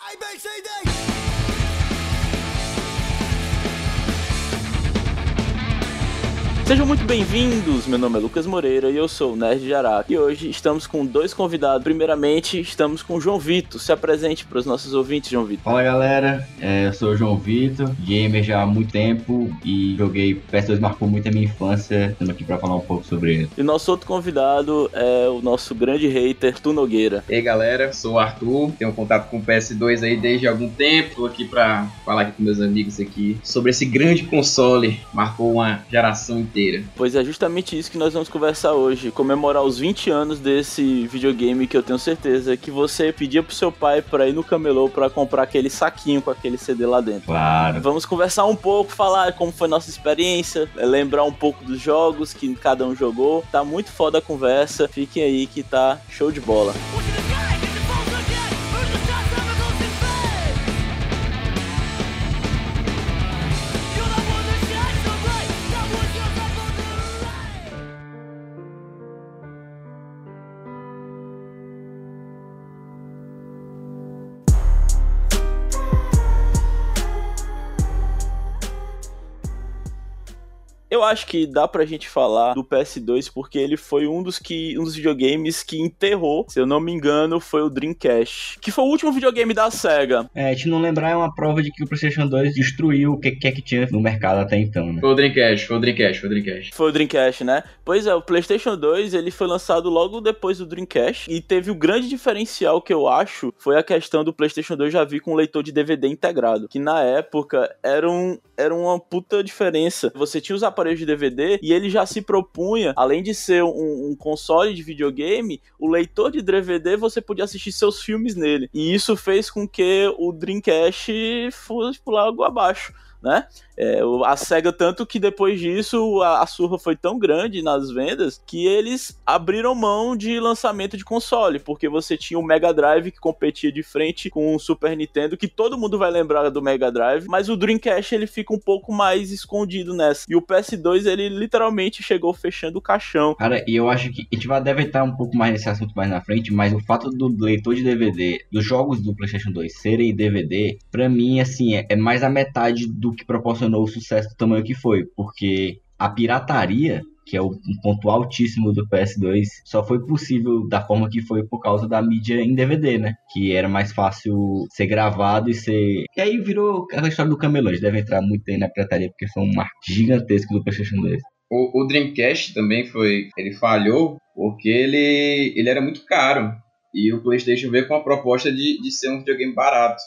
ABCD! Sejam muito bem-vindos, meu nome é Lucas Moreira e eu sou o Nerd de Araque. E hoje estamos com dois convidados. Primeiramente, estamos com o João Vitor. Se apresente para os nossos ouvintes, João Vitor. Fala galera, é, eu sou o João Vitor, gamer já há muito tempo e joguei PS2 marcou muito a minha infância. Estamos aqui para falar um pouco sobre ele. E nosso outro convidado é o nosso grande hater, Tu Nogueira. E aí galera, sou o Arthur, tenho contato com o PS2 aí desde algum tempo. Tô aqui para falar aqui com meus amigos aqui sobre esse grande console, marcou uma geração inteira inteira. Pois é justamente isso que nós vamos conversar hoje, comemorar os 20 anos desse videogame que eu tenho certeza que você pedia pro seu pai para ir no camelô para comprar aquele saquinho com aquele CD lá dentro. Claro. Vamos conversar um pouco, falar como foi nossa experiência, lembrar um pouco dos jogos que cada um jogou. Tá muito foda a conversa. Fiquem aí que tá show de bola. Eu acho que dá pra gente falar do PS2 porque ele foi um dos que um dos videogames que enterrou, se eu não me engano, foi o Dreamcast, que foi o último videogame da Sega. É, te não lembrar é uma prova de que o PlayStation 2 destruiu o que que, é que tinha no mercado até então, né? Foi o Dreamcast, foi o Dreamcast, foi o Dreamcast. Foi o Dreamcast, né? Pois é, o PlayStation 2, ele foi lançado logo depois do Dreamcast e teve o grande diferencial que eu acho foi a questão do PlayStation 2 já vir com um leitor de DVD integrado, que na época era um era uma puta diferença. Você tinha os aparelhos de DVD e ele já se propunha, além de ser um, um, console de videogame, o leitor de DVD você podia assistir seus filmes nele. E isso fez com que o Dreamcast fosse por água abaixo né? É, a SEGA, tanto que depois disso a, a, surra foi tão grande nas vendas que eles abriram mão de lançamento de console, porque você tinha o Mega Drive que competia de frente com o Super Nintendo, que todo mundo vai lembrar do Mega Drive, mas o Dreamcast ele fica um pouco mais escondido nessa. E o PS2 ele literalmente chegou fechando o caixão. Cara, e eu acho que a gente vai deve estar um pouco mais nesse assunto mais na frente, mas o fato do leitor de DVD, dos jogos do PlayStation 2 serem DVD, para mim assim é, é mais a metade do do que proporcionou o sucesso do tamanho que foi, porque a pirataria que é um ponto altíssimo do PS2, só foi possível da forma que foi por causa da mídia em DVD, né? Que era mais fácil ser gravado e ser. E aí virou aquela história do camelô. Eles devem entrar muito aí na pirataria, porque foi um marco gigantesco do PlayStation 2. O, o Dreamcast também foi. Ele falhou porque ele, ele era muito caro. E o PlayStation veio com a proposta de, de ser um videogame barato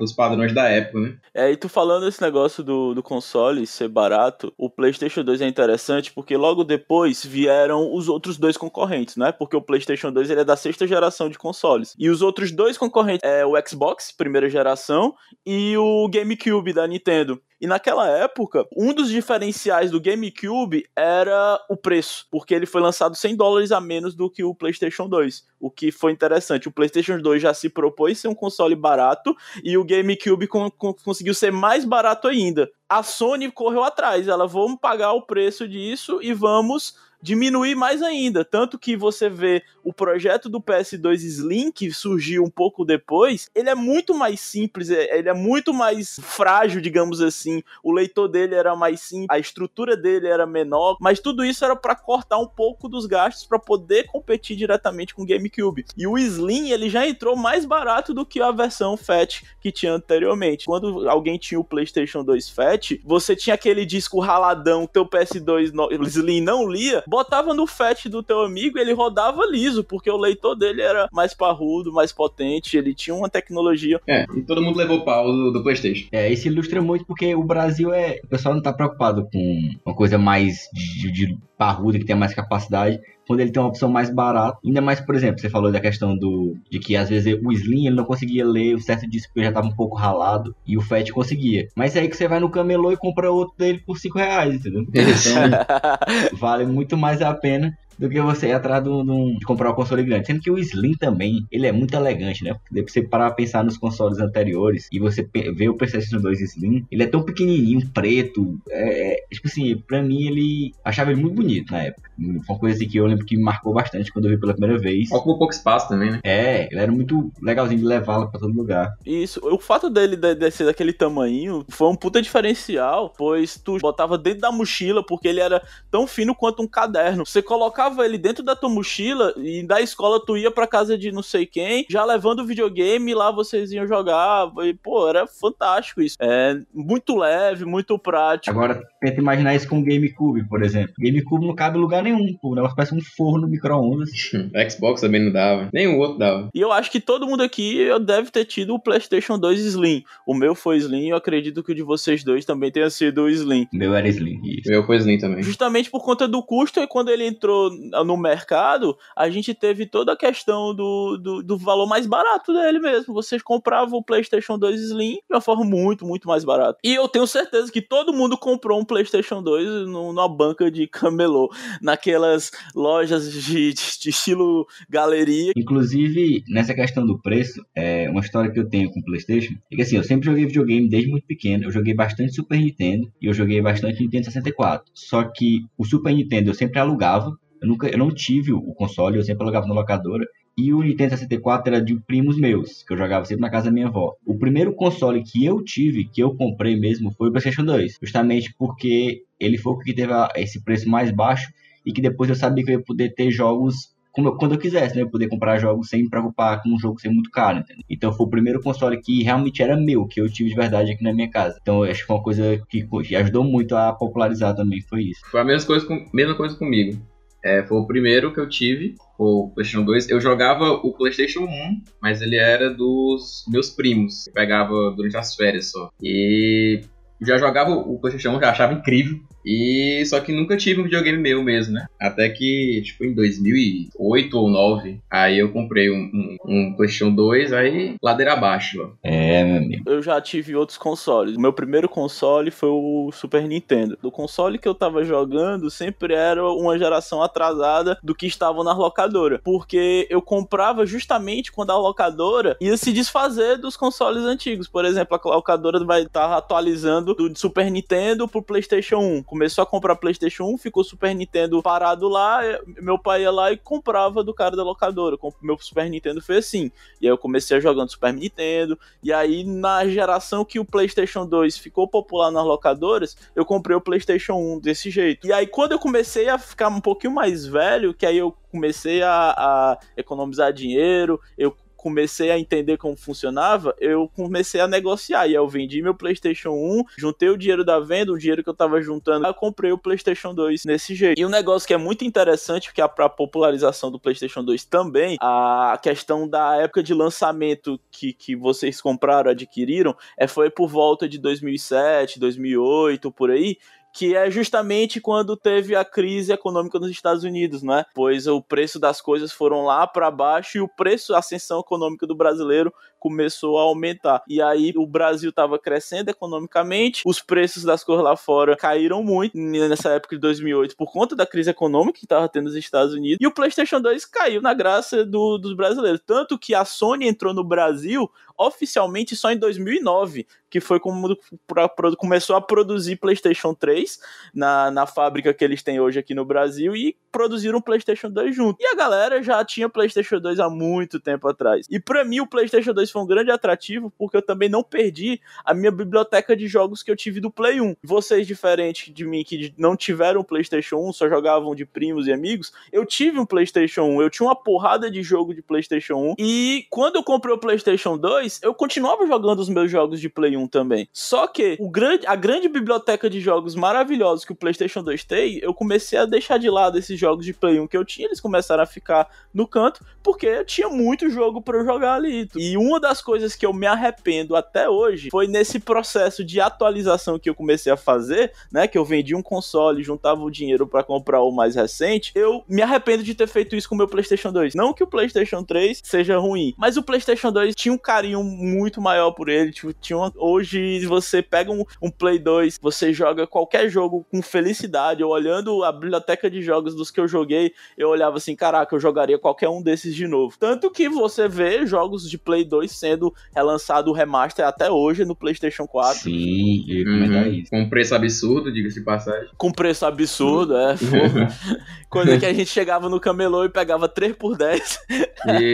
os padrões da época, né? É, e tu falando esse negócio do, do console ser barato, o PlayStation 2 é interessante porque logo depois vieram os outros dois concorrentes, né? Porque o PlayStation 2 ele é da sexta geração de consoles. E os outros dois concorrentes é o Xbox, primeira geração, e o GameCube da Nintendo. E naquela época, um dos diferenciais do GameCube era o preço, porque ele foi lançado 100 dólares a menos do que o PlayStation 2, o que foi interessante. O PlayStation 2 já se propôs ser um console barato e o GameCube con conseguiu ser mais barato ainda. A Sony correu atrás, ela vamos pagar o preço disso e vamos diminuir mais ainda. Tanto que você vê o projeto do PS2 Slim, que surgiu um pouco depois, ele é muito mais simples, é, ele é muito mais frágil, digamos assim. O leitor dele era mais simples, a estrutura dele era menor, mas tudo isso era para cortar um pouco dos gastos para poder competir diretamente com o GameCube. E o Slim, ele já entrou mais barato do que a versão Fat que tinha anteriormente. Quando alguém tinha o PlayStation 2 Fat, você tinha aquele disco raladão, teu PS2 Slim não lia, botava no FAT do teu amigo e ele rodava liso, porque o leitor dele era mais parrudo, mais potente, ele tinha uma tecnologia. É, e todo mundo levou pau do, do PlayStation. É, isso ilustra muito porque o Brasil é. O pessoal não tá preocupado com uma coisa mais de, de parruda, que tem mais capacidade quando ele tem uma opção mais barata. Ainda mais, por exemplo, você falou da questão do de que às vezes o Slim ele não conseguia ler o certo disco porque já estava um pouco ralado e o Fat conseguia. Mas é aí que você vai no camelô e compra outro dele por 5 reais, entendeu? Então vale muito mais a pena. Do que você ir atrás de, um, de comprar um console grande. Sendo que o Slim também, ele é muito elegante, né? Porque você parar a pensar nos consoles anteriores e você vê o PlayStation 2 Slim, ele é tão pequenininho, preto, é, é, tipo assim, pra mim ele achava ele muito bonito na época. Foi uma coisa assim que eu lembro que me marcou bastante quando eu vi pela primeira vez. Ocupa pouco espaço também, né? É, ele era muito legalzinho de levá-lo pra todo lugar. Isso, o fato dele de, de ser daquele tamanho foi um puta diferencial, pois tu botava dentro da mochila, porque ele era tão fino quanto um caderno. Você colocava ele dentro da tua mochila e da escola tu ia pra casa de não sei quem, já levando o videogame, lá vocês iam jogar. E, pô, era fantástico isso. É muito leve, muito prático. Agora, tenta imaginar isso com o GameCube, por exemplo. GameCube não cabe em lugar nenhum, pô. O negócio parece um forno micro-ondas. Xbox também não dava. Nenhum outro dava. E eu acho que todo mundo aqui deve ter tido o PlayStation 2 Slim. O meu foi Slim e eu acredito que o de vocês dois também tenha sido o Slim. Meu era Slim. Isso. O meu foi Slim também. Justamente por conta do custo e quando ele entrou no mercado, a gente teve toda a questão do, do, do valor mais barato dele mesmo. Vocês compravam o PlayStation 2 Slim de uma forma muito, muito mais barata. E eu tenho certeza que todo mundo comprou um PlayStation 2 numa banca de camelô, naquelas lojas de, de, de estilo galeria. Inclusive, nessa questão do preço, é uma história que eu tenho com o PlayStation é que assim, eu sempre joguei videogame desde muito pequeno. Eu joguei bastante Super Nintendo e eu joguei bastante Nintendo 64. Só que o Super Nintendo eu sempre alugava. Eu, nunca, eu não tive o console, eu sempre alugava na locadora. E o Nintendo 64 era de primos meus, que eu jogava sempre na casa da minha avó. O primeiro console que eu tive, que eu comprei mesmo, foi o PlayStation 2. Justamente porque ele foi o que teve esse preço mais baixo e que depois eu sabia que eu ia poder ter jogos quando eu quisesse, né? Eu poder comprar jogos sem me preocupar com um jogo ser muito caro, entendeu? Então foi o primeiro console que realmente era meu, que eu tive de verdade aqui na minha casa. Então acho que foi uma coisa que ajudou muito a popularizar também, foi isso. Foi a mesma coisa, com, mesma coisa comigo. É, foi o primeiro que eu tive, o PlayStation 2. Eu jogava o PlayStation 1, mas ele era dos meus primos. Eu pegava durante as férias só. E já jogava o PlayStation 1, já achava incrível. E só que nunca tive um videogame meu mesmo, né? Até que, tipo, em 2008 ou 2009, aí eu comprei um, um, um PlayStation 2, aí ladeira abaixo, ó. É, meu amigo. Eu já tive outros consoles. O meu primeiro console foi o Super Nintendo. Do console que eu tava jogando sempre era uma geração atrasada do que estavam na locadora. Porque eu comprava justamente quando a locadora ia se desfazer dos consoles antigos. Por exemplo, a locadora vai estar atualizando do Super Nintendo pro PlayStation 1 começou a comprar PlayStation 1, ficou Super Nintendo parado lá, meu pai ia lá e comprava do cara da locadora. Meu Super Nintendo foi assim. E aí eu comecei a jogando Super Nintendo, e aí na geração que o PlayStation 2 ficou popular nas locadoras, eu comprei o PlayStation 1 desse jeito. E aí quando eu comecei a ficar um pouquinho mais velho, que aí eu comecei a, a economizar dinheiro, eu comecei a entender como funcionava, eu comecei a negociar. E eu vendi meu PlayStation 1, juntei o dinheiro da venda, o dinheiro que eu tava juntando, eu comprei o PlayStation 2 nesse jeito. E um negócio que é muito interessante, que é a popularização do PlayStation 2 também, a questão da época de lançamento que, que vocês compraram, adquiriram, é, foi por volta de 2007, 2008, por aí, que é justamente quando teve a crise econômica nos Estados Unidos, né? Pois o preço das coisas foram lá para baixo e o preço, a ascensão econômica do brasileiro começou a aumentar. E aí o Brasil estava crescendo economicamente, os preços das coisas lá fora caíram muito nessa época de 2008 por conta da crise econômica que estava tendo nos Estados Unidos. E o PlayStation 2 caiu na graça do, dos brasileiros. Tanto que a Sony entrou no Brasil oficialmente só em 2009, que foi como pra, começou a produzir PlayStation 3 na, na fábrica que eles têm hoje aqui no Brasil e produziram o PlayStation 2 junto. E a galera já tinha PlayStation 2 há muito tempo atrás. E para mim o PlayStation 2 foi um grande atrativo porque eu também não perdi a minha biblioteca de jogos que eu tive do Play 1. Vocês, diferente de mim, que não tiveram PlayStation 1, só jogavam de primos e amigos, eu tive um PlayStation 1, eu tinha uma porrada de jogo de PlayStation 1. E quando eu comprei o PlayStation 2, eu continuava jogando os meus jogos de Play 1 também. Só que o grande, a grande biblioteca de jogos maravilhosos que o PlayStation 2 tem, eu comecei a deixar de lado esses jogos de Play 1 que eu tinha, eles começaram a ficar no canto, porque eu tinha muito jogo para jogar ali. E uma uma das coisas que eu me arrependo até hoje foi nesse processo de atualização que eu comecei a fazer, né? Que eu vendi um console, juntava o dinheiro para comprar o mais recente. Eu me arrependo de ter feito isso com o meu PlayStation 2. Não que o PlayStation 3 seja ruim, mas o PlayStation 2 tinha um carinho muito maior por ele. Tipo, tinha uma... Hoje você pega um, um Play 2, você joga qualquer jogo com felicidade. Eu olhando a biblioteca de jogos dos que eu joguei, eu olhava assim, caraca, eu jogaria qualquer um desses de novo. Tanto que você vê jogos de Play 2 sendo relançado o remaster até hoje no PlayStation 4. Sim, eu ia comentar Uhum. isso. Com preço absurdo, diga-se de passagem. Com preço absurdo, é. Coisa que a gente chegava no camelô e pegava 3 por 10.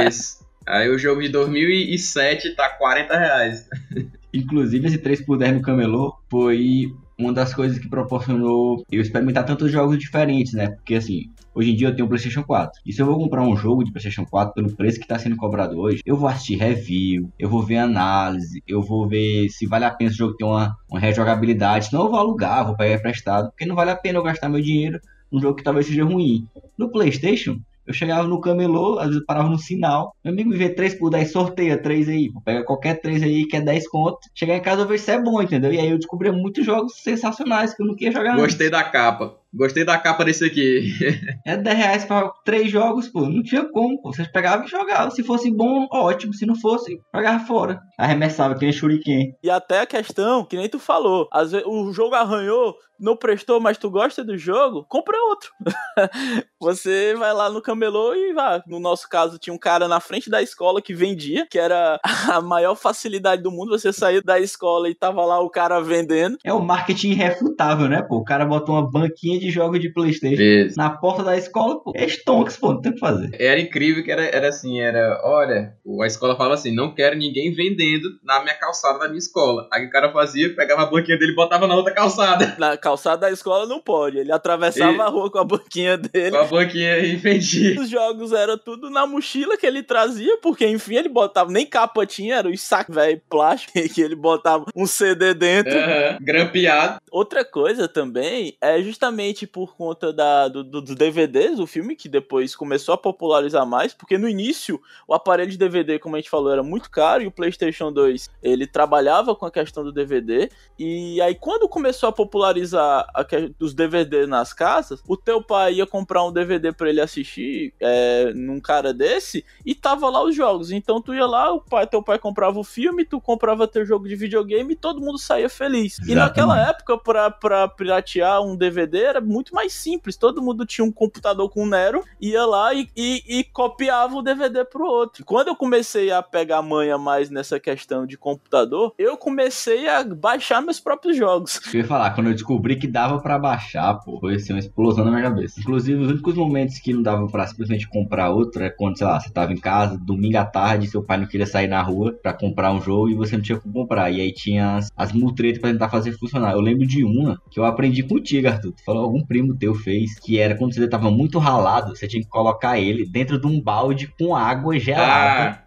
Isso. Aí o jogo de 2007 tá 40 reais. Inclusive, esse 3x10 no Camelô foi uma das coisas que proporcionou eu experimentar tantos jogos diferentes, né? Porque assim, hoje em dia eu tenho um PlayStation 4. E se eu vou comprar um jogo de PlayStation 4 pelo preço que está sendo cobrado hoje, eu vou assistir review, eu vou ver análise, eu vou ver se vale a pena esse jogo ter uma, uma rejogabilidade. Senão eu vou alugar, vou pegar emprestado, porque não vale a pena eu gastar meu dinheiro num jogo que talvez seja ruim. No PlayStation, eu chegava no camelô, às vezes parava no sinal. Meu amigo me vê 3 por 10, sorteia 3 aí. Pega qualquer 3 aí que é 10 conto. Chegar em casa eu vejo se é bom, entendeu? E aí eu descobri muitos jogos sensacionais que eu não queria jogar. antes. Gostei da capa. Gostei da capa desse aqui. É 10 reais pra 3 jogos, pô. Não tinha como, pô. Vocês pegavam e jogavam. Se fosse bom, ótimo. Se não fosse, jogava fora. Arremessava que nem shuriken. E até a questão, que nem tu falou, às vezes o jogo arranhou, não prestou, mas tu gosta do jogo, compra outro. você vai lá no camelô e vai. No nosso caso, tinha um cara na frente da escola que vendia, que era a maior facilidade do mundo. Você sair da escola e tava lá o cara vendendo. É o marketing irrefutável, né, pô? O cara botou uma banquinha de jogos de Playstation Isso. na porta da escola, pô. É stonks, pô. Não tem o que fazer. Era incrível que era, era assim, era, olha, a escola falava assim, não quero ninguém vendendo na minha calçada da minha escola. Aí o cara fazia, pegava a banquinha dele e botava na outra calçada. Na calçada da escola não pode. Ele atravessava E- a rua com a banquinha dele. Com a banquinha e vendia. Os jogos eram tudo na mochila que ele trazia, porque enfim ele botava, nem capa tinha, era os sacos velho plástico que ele botava um CD dentro. Aham, Grampeado. Outra coisa também é justamente por conta da, do, do- dos DVDs do filme, que depois começou a popularizar mais, porque no início o aparelho de DVD, como a gente falou, era muito caro e o PlayStation 2 ele trabalhava com a questão do DVD. E aí, quando começou a popularizar a os DVD nas casas, o teu pai ia comprar um DVD pra ele assistir é, num cara desse e tava lá os jogos. Então tu ia lá, o pai, teu pai comprava o filme, tu comprava teu jogo de videogame e todo mundo saía feliz. E Exatamente. naquela época, pra, pra piratear um DVD era muito mais simples. Todo mundo tinha um computador com Nero, ia lá e, e, e copiava o DVD pro outro. Quando eu comecei a pegar manha mais nessa questão de computador, eu comecei a baixar meus próprios jogos. Eu ia falar, quando eu descobri que dava pra baixar, pô, foi assim, uma explosão na minha cabeça. Inclusive, os únicos momentos que não dava pra simplesmente comprar outro é quando, sei lá, você tava em casa, domingo à tarde, seu pai não queria sair na rua pra comprar um jogo e você não tinha como comprar. E aí tinha as, as mutretas pra tentar fazer funcionar. Eu lembro de uma que eu aprendi contigo, Arthur. Tu falou, algum primo teu fez, que era quando você tava muito ralado, você tinha que colocar ele dentro de um balde com água gelada. Ah,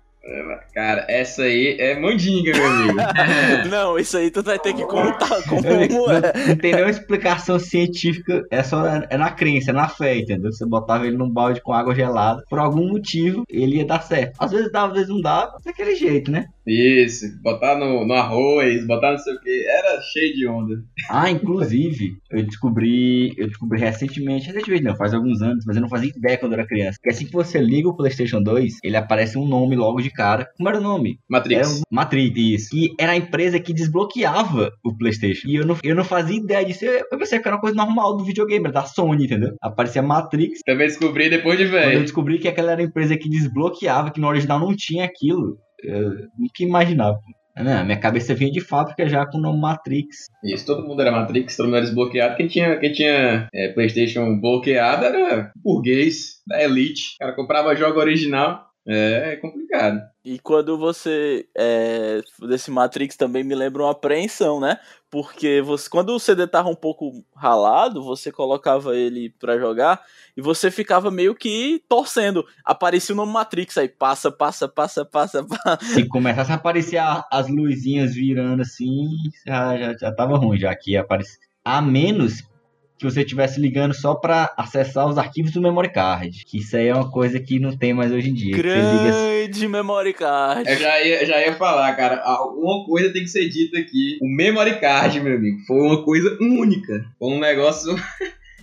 cara, essa aí é mandinga, meu amigo. Não, isso aí tu vai ter que contar como é. não, não tem nenhuma explicação científica, é só é na crença, é na fé, entendeu? Você botava ele num balde com água gelada, por algum motivo ele ia dar certo. Às vezes dava, às vezes não dava, daquele jeito, né? Isso, botar no, no arroz, botar não sei o que, era cheio de onda. Ah, inclusive, eu descobri, eu descobri recentemente, recentemente não, faz alguns anos, mas eu não fazia ideia quando eu era criança. Que assim que você liga o PlayStation 2, ele aparece um nome logo de cara. Como era o nome? Matrix. Era um Matrix, isso. Que era a empresa que desbloqueava o PlayStation. E eu não, eu não fazia ideia disso. Eu eu pensei que era uma coisa normal do videogame, da Sony, entendeu? Aparecia Matrix. Também descobri depois de Quando eu velho. descobri que aquela era a empresa que desbloqueava, que no original não tinha aquilo. Eu nunca imaginava. Não, minha cabeça vinha de fábrica já com o nome Matrix. Isso, todo mundo era Matrix, todo mundo era desbloqueado. Quem tinha, quem tinha é, Playstation bloqueado era burguês, da Elite. O cara comprava jogo original. É, é complicado. E quando você. É, desse Matrix também me lembra uma apreensão, né? Porque você, quando o CD tava um pouco ralado, você colocava ele pra jogar e você ficava meio que torcendo. Aparecia o nome Matrix aí, passa, passa, passa, passa, passa. Se começasse a aparecer a- as luzinhas virando assim, já, já, já tava ruim, já que ia aparecer. A menos que você estivesse ligando só pra acessar os arquivos do memory card. Que isso aí é uma coisa que não tem mais hoje em dia. liga assim, Grande memory card. Eu já ia, já ia falar, cara, alguma coisa tem que ser dita aqui. O memory card, meu amigo, foi uma coisa única. Foi um negócio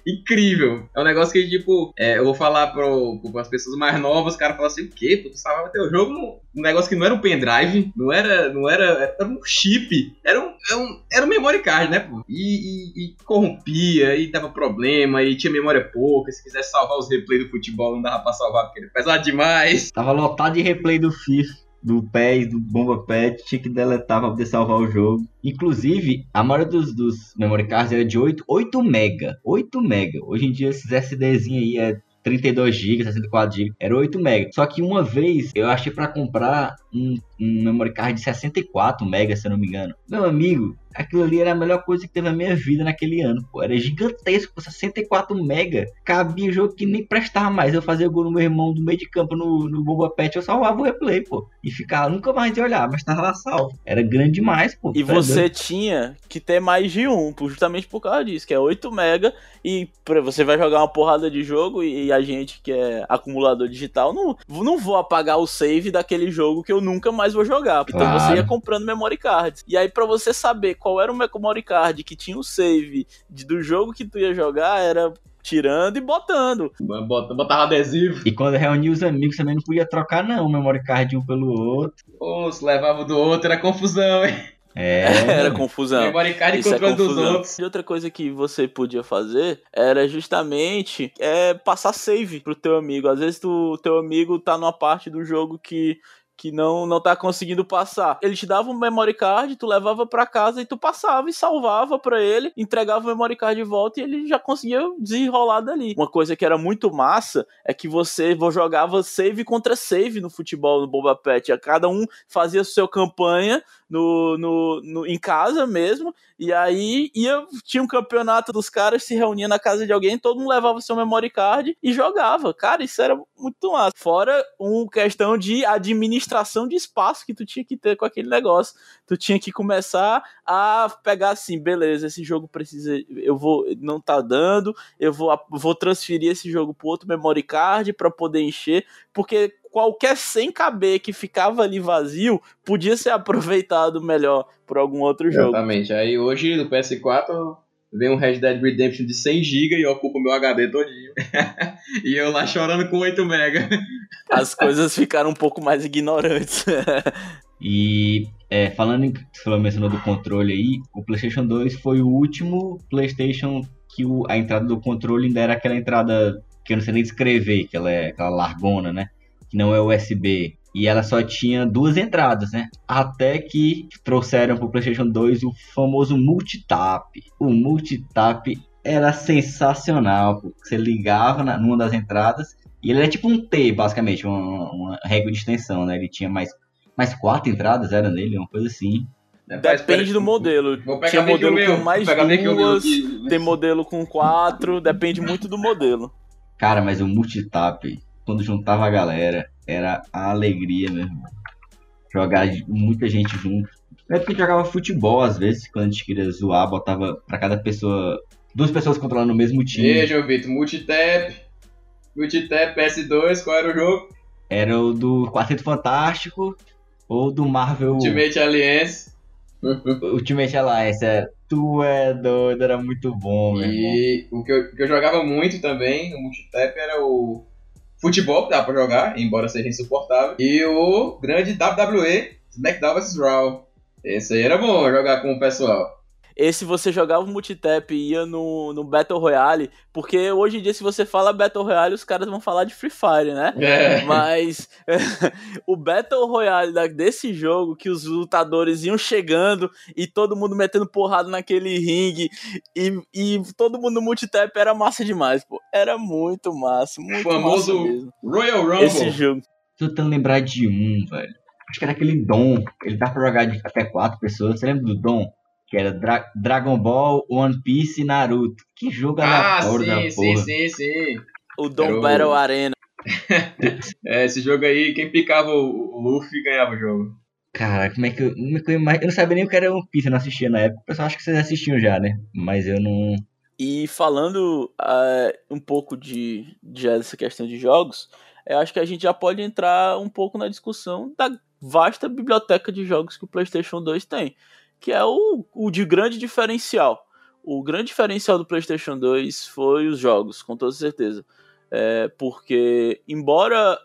incrível. É um negócio que, tipo, é, eu vou falar pro, as pessoas mais novas, os caras falam assim, o quê? Tu salvava teu jogo um negócio que não era um pendrive, não era, não era, era um chip, era um, era um, era um memory card, né, pô? E, e, e, corrompia, e dava problema, e tinha memória pouca, se quisesse salvar os replays do futebol, não dava pra salvar, porque ele pesava demais. Tava lotado de replay do FIFA do PES, do Bomba Pet, tinha que deletar pra poder salvar o jogo. Inclusive, a maioria dos, dos memory cards era de 8, 8 mega. 8 mega. Hoje em dia, esses SDzinhos aí é 32 GB, 64 GB, era 8 MB. Só que uma vez eu achei para comprar um, um memory card de 64 MB, se eu não me engano. Meu amigo, aquilo ali era a melhor coisa que teve na minha vida naquele ano, pô. Era gigantesco, 64 mega. Cabia jogo que nem prestava mais. Eu fazia gol no meu irmão do meio de campo no, no Boba Pet, eu salvava o replay, pô. E ficava nunca mais de olhar, mas tava lá salvo. Era grande demais, pô. E você tinha que ter mais de um, justamente por causa disso, que é 8 mega. E você vai jogar uma porrada de jogo e a gente que é acumulador digital, não, não vou apagar o save daquele jogo que eu nunca mais vou jogar. Então claro. você ia comprando memory cards. E aí para você saber qual era o memory card que tinha o save de, do jogo que tu ia jogar, era tirando e botando. Botava adesivo. E quando reunia os amigos também não podia trocar, não, o memory card um pelo outro. Pô, se levava do outro, era confusão, hein? É. Era confusão. Memory card Isso é confusão. dos outros. E outra coisa que você podia fazer era justamente é, passar save pro teu amigo. Às vezes o teu amigo tá numa parte do jogo que que não não tá conseguindo passar. Ele te dava um memory card, tu levava para casa e tu passava e salvava para ele, entregava o memory card de volta e ele já conseguia desenrolar dali. Uma coisa que era muito massa é que você jogava save contra save no futebol no Boba Pet. Cada um fazia sua campanha no, no, no, em casa mesmo. E aí ia, tinha um campeonato dos caras, se reunia na casa de alguém, todo mundo levava seu memory card e jogava. Cara, isso era muito massa. Fora uma questão de administração de espaço que tu tinha que ter com aquele negócio. Tu tinha que começar a pegar assim, beleza, esse jogo precisa. Eu vou. Não tá dando, eu vou, vou transferir esse jogo pro outro memory card para poder encher. Porque qualquer 100kb que ficava ali vazio podia ser aproveitado melhor por algum outro jogo. Exatamente. Aí hoje no PS4 vem um Red Dead Redemption de 100GB e ocupa o meu HD todinho. e eu lá chorando com 8 MB. As coisas ficaram um pouco mais ignorantes. e é, falando em você mencionou do controle aí, o PlayStation 2 foi o último PlayStation que o, a entrada do controle ainda era aquela entrada que eu não sei nem descrever, que ela é aquela largona, né? Que não é USB. E ela só tinha duas entradas, né? Até que trouxeram para o PlayStation 2 o famoso multitap. O multitap era sensacional. Você ligava na, numa das entradas e ele é tipo um T, basicamente, uma, uma régua de extensão, né? Ele tinha mais, mais quatro entradas, era nele, uma coisa assim. Depende do modelo. Tinha modelo com mais duas, tem modelo com quatro, depende muito do modelo. Cara, mas o multitap quando juntava a galera, era a alegria mesmo. Jogar muita gente junto. É porque jogava futebol às vezes, quando a gente queria zoar, botava pra cada pessoa. Duas pessoas controlando o mesmo time. E aí, João Vitor, multitap. Multitap PS2, qual era o jogo? Era o do Quarteto Fantástico ou do Marvel. Ultimate Alliance. Ultimate Alliance, é. Tu é doido, era muito bom, E o que, eu, o que eu jogava muito também no multitap era o futebol que dá pra jogar, embora seja insuportável. E o grande WWE, SmackDown vs Raw. Esse aí era bom jogar com o pessoal esse você jogava o multitap e ia no, no Battle Royale, porque hoje em dia, se você fala Battle Royale, os caras vão falar de Free Fire, né? É. Mas o Battle Royale desse jogo, que os lutadores iam chegando e todo mundo metendo porrada naquele ringue e, e todo mundo no multitap era massa demais, pô. Era muito massa, muito famoso massa mesmo. Royal Rumble. Esse jogo. Tô tentando lembrar de um, velho. Acho que era aquele Dom. Ele dá pra jogar de até quatro pessoas. Você lembra do Dom? Que era Dra Dragon Ball, One Piece e Naruto. Que jogo ah, sim, da porra. Sim, sim, sim. O Dom Battle Arena. é, esse jogo aí, quem picava o, Luffy ganhava o jogo. Cara, como é que eu, como é que eu, eu não sabia nem o que era One Piece, eu não assistia na época. O pessoal acha que vocês assistiam já, né? Mas eu não. E falando uh, um pouco de, de essa questão de jogos, eu acho que a gente já pode entrar um pouco na discussão da vasta biblioteca de jogos que o PlayStation 2 tem que é o, o de grande diferencial. o grande diferencial do PlayStation 2 foi os jogos, com toda certeza. É, porque, embora,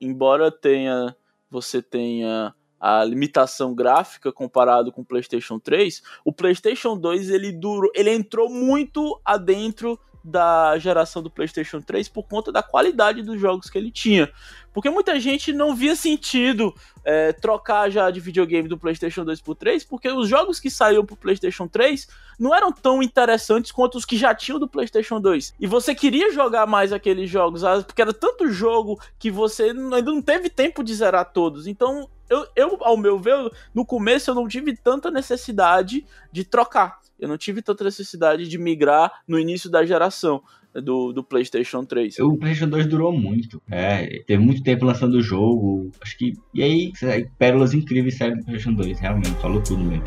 embora tenha você tenha a limitação gráfica comparado com o PlayStation 3, o PlayStation 2 ele durou, ele entrou muito adentro da geração do PlayStation 3 por conta da qualidade dos jogos que ele tinha. Porque muita gente não via sentido é, trocar já de videogame do PlayStation 2 por 3, porque os jogos que saíram pro PlayStation 3 não eram tão interessantes quanto os que já tinham do PlayStation 2. E você queria jogar mais aqueles jogos, ah, porque era tanto jogo que você ainda não teve tempo de zerar todos. Então, eu, eu ao meu ver, no começo eu não tive tanta necessidade de trocar. Eu não tive tanta necessidade de migrar no início da geração do, do PlayStation 3. O PlayStation 2 durou muito. É, teve muito tempo lançando o jogo. Acho que. E aí, pérolas incríveis saíram do PlayStation 2, realmente, falou tudo mesmo.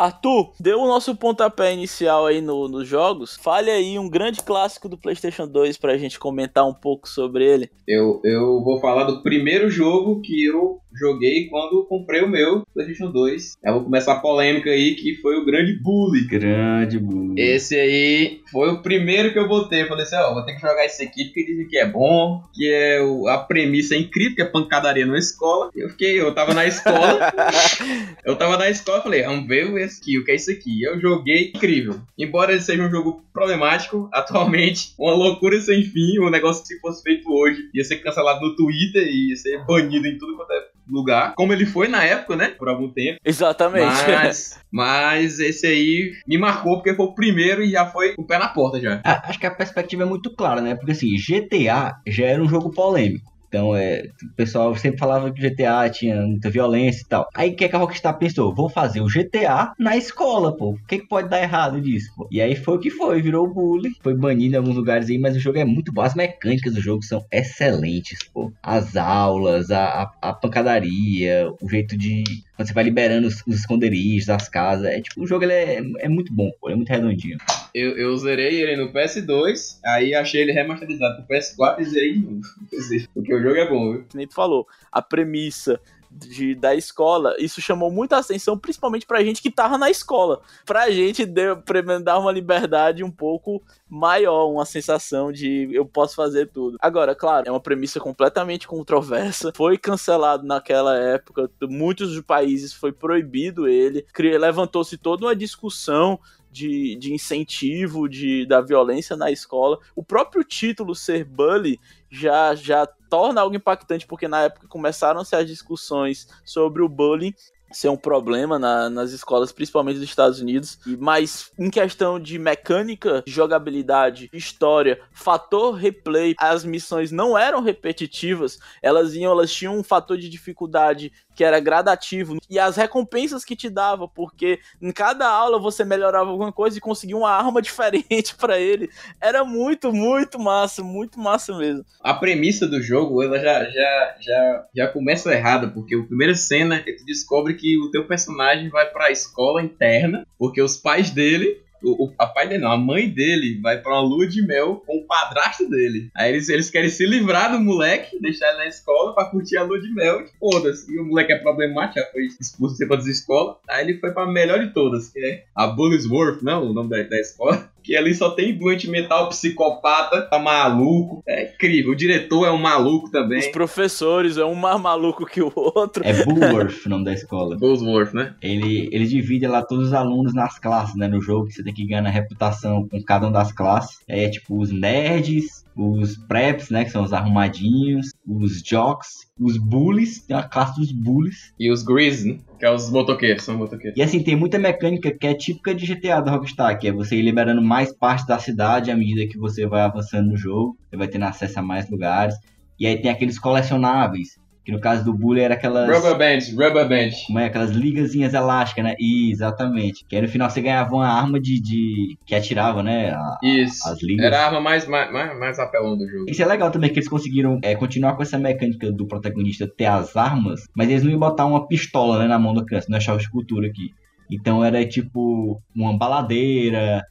Arthur, deu o nosso pontapé inicial aí no, nos jogos. Fale aí um grande clássico do PlayStation 2 pra gente comentar um pouco sobre ele. Eu, eu vou falar do primeiro jogo que eu joguei quando comprei o meu PlayStation 2. Eu vou começar a polêmica aí, que foi o Grande Bully. Grande Bully. Esse aí foi o primeiro que eu botei. Eu falei assim: ó, vou ter que jogar esse aqui porque dizem que é bom, que é o, a premissa é incrível, que é pancadaria na escola. Eu fiquei, eu tava na escola. eu tava na escola falei: vamos ver esse aqui, o que é isso aqui? Eu joguei incrível. Embora ele seja um jogo problemático, atualmente, uma loucura sem fim, um negócio que se fosse feito hoje ia ser cancelado no Twitter e ia ser banido em tudo quanto é lugar, como ele foi na época, né? Por algum tempo. Exatamente. Mas, mas esse aí me marcou porque foi o primeiro e já foi o pé na porta já. Ah, acho que a perspectiva é muito clara, né? Porque assim, GTA já era um jogo polêmico. Então, é, o pessoal sempre falava que GTA tinha muita violência e tal. Aí, o que, é que a Rockstar pensou? Vou fazer o GTA na escola, pô. O que, que pode dar errado disso, pô? E aí foi o que foi, virou bullying. Foi banido em alguns lugares aí, mas o jogo é muito bom. As mecânicas do jogo são excelentes, pô. As aulas, a, a, a pancadaria, o jeito de quando você vai liberando os, os esconderijos, as casas. É tipo, o jogo ele é, é muito bom, pô, é muito redondinho. Eu, eu zerei ele no PS2, aí achei ele remasterizado pro PS4 e zerei de novo. Porque o jogo é bom, viu? Nem tu falou, a premissa de, da escola, isso chamou muita atenção, principalmente pra gente que tava na escola. Pra gente deu, dar uma liberdade um pouco maior, uma sensação de eu posso fazer tudo. Agora, claro, é uma premissa completamente controversa. Foi cancelado naquela época, muitos países foi proibido ele. Levantou-se toda uma discussão de, de incentivo de, da violência na escola. O próprio título ser bully já, já torna algo impactante, porque na época começaram-se as discussões sobre o bullying ser um problema na, nas escolas, principalmente dos Estados Unidos. Mas em questão de mecânica, jogabilidade, história, fator replay, as missões não eram repetitivas. Elas iam, elas tinham um fator de dificuldade que era gradativo e as recompensas que te dava, porque em cada aula você melhorava alguma coisa e conseguia uma arma diferente para ele. Era muito, muito massa, muito massa mesmo. A premissa do jogo, ela já já já, já começa errada, porque a primeira cena é que tu descobre que o teu personagem vai para a escola interna, porque os pais dele o, o, a pai dele não, a mãe dele vai pra uma lua de mel com o padrasto dele. Aí eles, eles querem se livrar do moleque, deixar ele na escola pra curtir a lua de mel. E foda-se. E o moleque é problemático, já foi expulso de todas as escolas. Aí ele foi pra melhor de todas, que é a Bullsworth, não, o nome da, da escola que ali só tem doente mental psicopata, tá maluco. É incrível. O diretor é um maluco também. Os professores é um mais maluco que o outro. É Bullworth o nome da escola. Bullworth, né? Ele, ele divide lá todos os alunos nas classes, né? No jogo, que você tem que ganhar reputação com cada uma das classes. É tipo os nerds, os preps, né, que são os arrumadinhos, os jocks, os bullies, tem a classe dos bullies. E os grease, né? que é os motoqueiros, são motoqueiros. E assim, tem muita mecânica que é típica de GTA da Rockstar, que é você ir liberando mais partes da cidade à medida que você vai avançando no jogo, você vai tendo acesso a mais lugares. E aí tem aqueles colecionáveis, que no caso do Bully era aquelas. Rubber band, rubber band. Como é? Aquelas ligazinhas elásticas, né? exatamente. Que aí no final você ganhava uma arma de. de... que atirava, né? A, Isso. As ligas. Era a arma mais, mais, mais apelão do jogo. Isso é legal também, que eles conseguiram é, continuar com essa mecânica do protagonista ter as armas, mas eles não iam botar uma pistola né, na mão do criança, não é chave de cultura aqui. Então era tipo uma baladeira,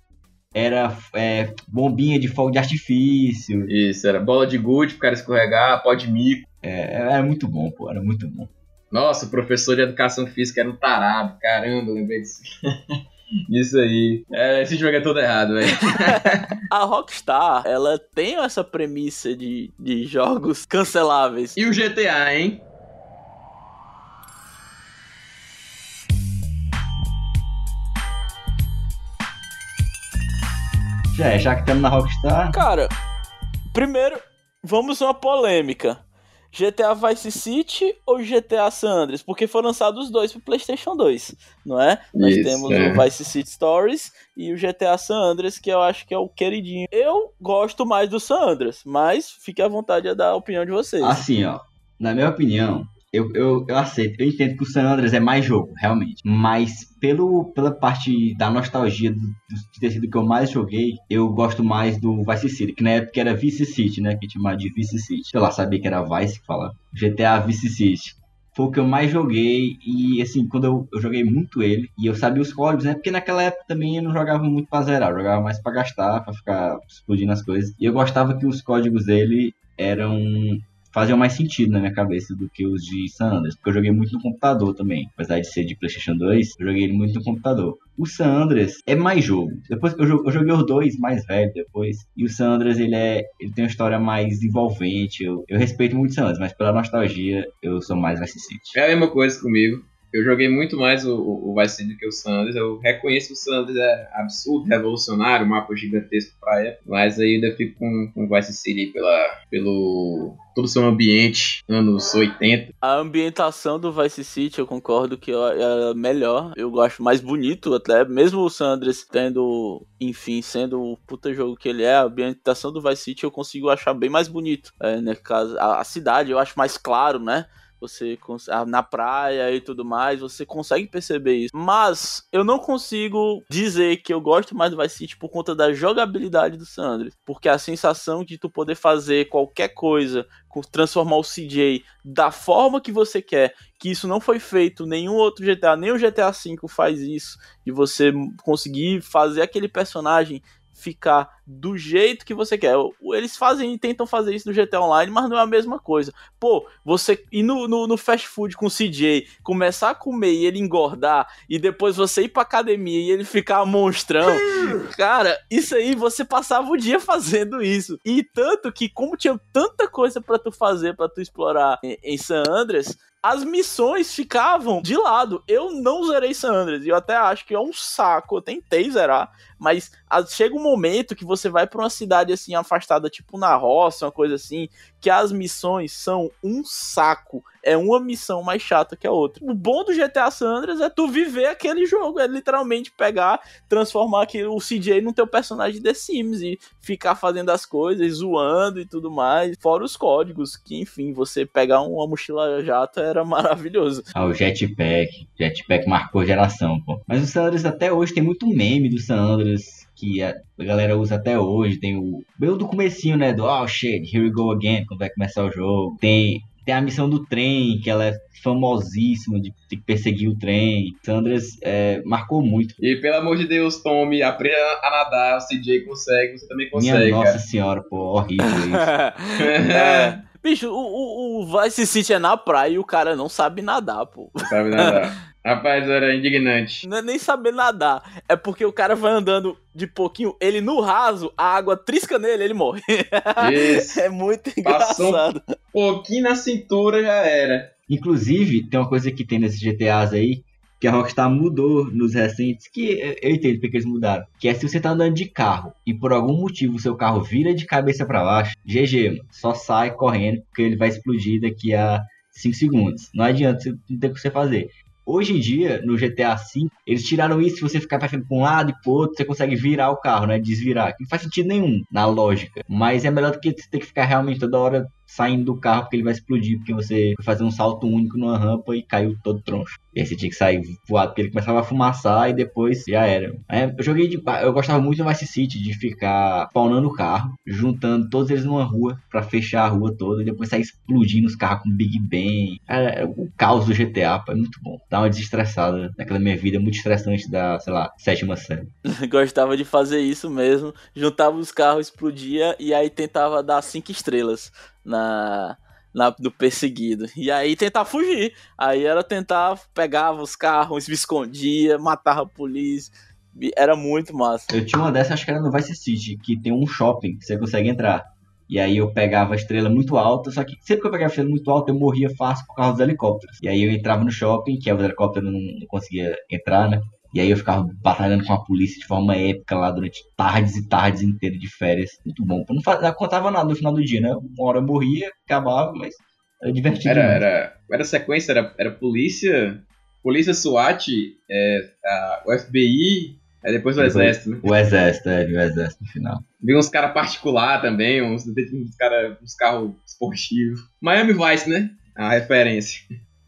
era é, bombinha de fogo de artifício. Isso, era bola de gude pro cara escorregar, pó de mico. É, era muito bom, pô, era muito bom. Nossa, o professor de educação física era um tarado, caramba, lembrei disso. Isso aí. É, esse jogo é todo errado, velho. a Rockstar, ela tem essa premissa de, de jogos canceláveis. E o GTA, hein? Já, já que estamos na Rockstar. Cara, primeiro, vamos uma polêmica. GTA Vice City ou GTA San Andreas? Porque foram lançados os dois pro PlayStation 2, não é? Nós Isso, temos é. o Vice City Stories e o GTA San Andreas, que eu acho que é o queridinho. Eu gosto mais do San Andreas, mas fique à vontade a dar a opinião de vocês. Assim, ó, na minha opinião, eu, eu, eu aceito, eu entendo que o San Andreas é mais jogo, realmente. Mas pelo, pela parte da nostalgia do, do, ter sido que eu mais joguei, eu gosto mais do Vice City, que na época era Vice City, né? Que chamava de Vice City. Sei lá, sabia que era Vice que falava. GTA Vice City. Foi o que eu mais joguei e, assim, quando eu, eu joguei muito ele e eu sabia os códigos, né? Porque naquela época também eu não jogava muito pra zerar, eu jogava mais pra gastar, pra ficar explodindo as coisas. E eu gostava que os códigos dele eram faziam mais sentido na minha cabeça do que os de San Andreas, porque eu joguei muito no computador também. Apesar de ser de PlayStation 2, eu joguei ele muito no computador. O San Andreas é mais jogo. Depois eu, joguei os dois mais velho depois, e o San Andreas ele é ele tem uma história mais envolvente. Eu, eu respeito muito o San Andreas, mas pela nostalgia eu sou mais City. É a mesma coisa comigo. Eu joguei muito mais o, o, o Vice City do que o Sanders. Eu reconheço que o Sanders é absurdo, revolucionário, um mapa gigantesco pra época. Mas aí ainda fico com, com o Vice City pela, pelo todo o seu ambiente, anos 80. A ambientação do Vice City, eu concordo que é melhor. Eu gosto mais bonito até. Mesmo o Sanders tendo, enfim, sendo o puta jogo que ele é, a ambientação do Vice City eu consigo achar bem mais bonito. É, né, a, a cidade eu acho mais claro, né? Você na praia e tudo mais, você consegue perceber isso. Mas eu não consigo dizer que eu gosto mais do Vice City por conta da jogabilidade do Sanders, porque a sensação de tu poder fazer qualquer coisa, transformar o CJ da forma que você quer, que isso não foi feito nenhum outro GTA, nem o GTA V faz isso, de você conseguir fazer aquele personagem ficar do jeito que você quer. Eles fazem tentam fazer isso no GTA Online, mas não é a mesma coisa. Pô, você ir no, no, no, fast food com o CJ, começar a comer e ele engordar, e depois você ir pra academia e ele ficar monstrão, cara, isso aí você passava o dia fazendo isso. E tanto que, como tinha tanta coisa para tu fazer, para tu explorar em, em San Andreas, as missões ficavam de lado. Eu não zerei San Andreas, eu até acho que é um saco. Eu tentei zerar, mas chega um momento que você vai para uma cidade assim afastada, tipo na roça, uma coisa assim, que as missões são um saco. É uma missão mais chata que a outra. O bom do GTA San Andreas é tu viver aquele jogo, é literalmente pegar, transformar aquele, o CJ no teu personagem The Sims e ficar fazendo as coisas, zoando e tudo mais. Fora os códigos, que enfim, você pegar uma mochila jato era maravilhoso. Ah, o Jetpack. Jetpack marcou geração, pô. Mas o San Andreas até hoje tem muito meme do San Andreas que a galera usa até hoje. Tem o. Bem do comecinho, né? Do oh shit, here we go again, quando vai começar o jogo. Tem, tem a missão do trem, que ela é famosíssima de ter que perseguir o trem. Sandras é, marcou muito. E pelo amor de Deus, Tommy, aprenda a nadar, o CJ consegue, você também consegue. Minha nossa cara. senhora, pô, horrível isso. é. Bicho, o, o, o Vice City é na praia e o cara não sabe nadar, pô. Não sabe nadar. Rapaz, era indignante. Não é nem saber nadar. É porque o cara vai andando de pouquinho, ele no raso, a água trisca nele, ele morre. Isso. é muito engraçado. Um pouquinho na cintura já era. Inclusive, tem uma coisa que tem nesses GTAs aí, que a Rockstar mudou nos recentes, que eu entendo porque eles mudaram. Que é se você tá andando de carro e por algum motivo o seu carro vira de cabeça para baixo, GG, só sai correndo porque ele vai explodir daqui a 5 segundos. Não adianta, não tem o que você fazer. Hoje em dia, no GTA V, eles tiraram isso, se você ficar passando para um lado e pro outro, você consegue virar o carro, né? Desvirar. Que não faz sentido nenhum na lógica. Mas é melhor do que você ter que ficar realmente toda hora saindo do carro porque ele vai explodir, porque você foi fazer um salto único numa rampa e caiu todo troncho. E aí você tinha que sair voado, porque ele começava a fumaçar e depois já era. É, eu joguei de. Eu gostava muito no Vice City de ficar spawnando o carro, juntando todos eles numa rua para fechar a rua toda e depois sair explodindo os carros com Big Bang. É, é o caos do GTA, pô, é muito bom. Dá uma desestressada naquela minha vida muito estressante da, sei lá, sétima série. Gostava de fazer isso mesmo. Juntava os carros, explodia e aí tentava dar cinco estrelas na na, do perseguido. E aí tentar fugir. Aí era tentar, pegava os carros, me escondia, matava a polícia. Era muito massa. Eu tinha uma dessas, acho que era no Vice City, que tem um shopping que você consegue entrar. E aí eu pegava a estrela muito alta, só que sempre que eu pegava a estrela muito alta, eu morria fácil por causa dos helicópteros. E aí eu entrava no shopping, que os helicópteros não, não conseguia entrar, né? E aí eu ficava batalhando com a polícia de forma épica lá durante tardes e tardes inteiras de férias. Muito bom. Eu não, faz, não contava nada no final do dia, né? Uma hora eu morria, acabava, mas era divertido. Era, era, era sequência, era, era polícia, polícia SWAT, é, a, o FBI, aí depois o depois, exército, né? O exército, é, o exército no final. Vi uns caras particular também, uns, uns, cara, uns carros esportivos. Miami Vice, né? A referência.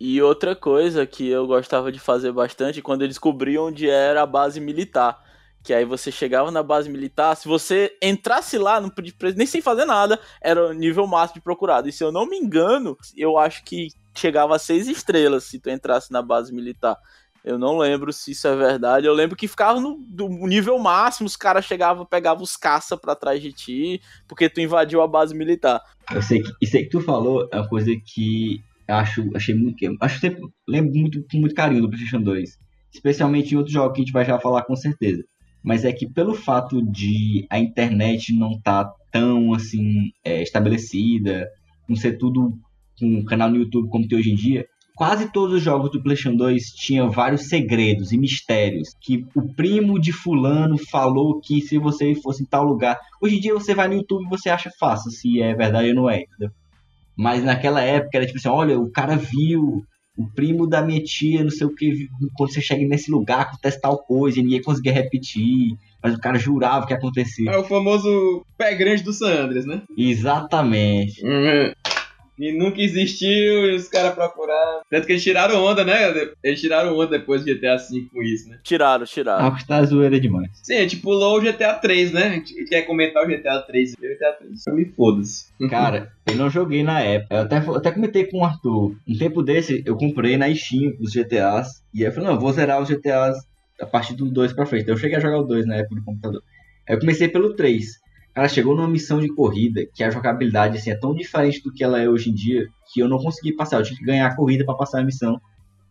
E outra coisa que eu gostava de fazer bastante quando eu descobri onde era a base militar. Que aí você chegava na base militar, se você entrasse lá, não podia nem sem fazer nada, era o nível máximo de procurado. E se eu não me engano, eu acho que chegava a seis estrelas se tu entrasse na base militar. Eu não lembro se isso é verdade. Eu lembro que ficava no nível máximo, os caras chegavam, pegavam os caça para trás de ti, porque tu invadiu a base militar. Eu sei que isso aí que tu falou é uma coisa que acho, achei muito. Acho que lembro muito, com muito carinho do PlayStation 2. Especialmente em outros jogos que a gente vai já falar com certeza. Mas é que pelo fato de a internet não estar tá tão assim é, estabelecida, não ser tudo com um canal no YouTube como tem hoje em dia, quase todos os jogos do PlayStation 2 tinham vários segredos e mistérios que o primo de fulano falou que se você fosse em tal lugar. Hoje em dia você vai no YouTube e você acha fácil se é verdade ou não é, entendeu? Mas naquela época era tipo assim, olha, o cara viu o primo da minha tia, não sei o que, quando você chega nesse lugar, acontece tal coisa, e ninguém conseguia repetir, mas o cara jurava que acontecia. É o famoso pé grande do Sanders, né? Exatamente. Uhum. E nunca existiu, e os caras procuraram. Tanto que eles tiraram onda, né? Eles tiraram onda depois do GTA V com isso, né? Tiraram, tiraram. Rockstar zoeira demais. Sim, a gente pulou o GTA 3, né? A gente quer comentar o GTA 3. O GTA 3. Pra me foda-se. Cara, eu não joguei na época. Eu até, até comentei com o Arthur. Um tempo desse, eu comprei na Steam os GTAs. E aí eu falei, não, eu vou zerar os GTAs a partir do 2 pra frente. Eu cheguei a jogar o 2 na época do computador. Aí eu comecei pelo 3. Ela chegou numa missão de corrida que a jogabilidade assim, é tão diferente do que ela é hoje em dia que eu não consegui passar. Eu tinha que ganhar a corrida para passar a missão.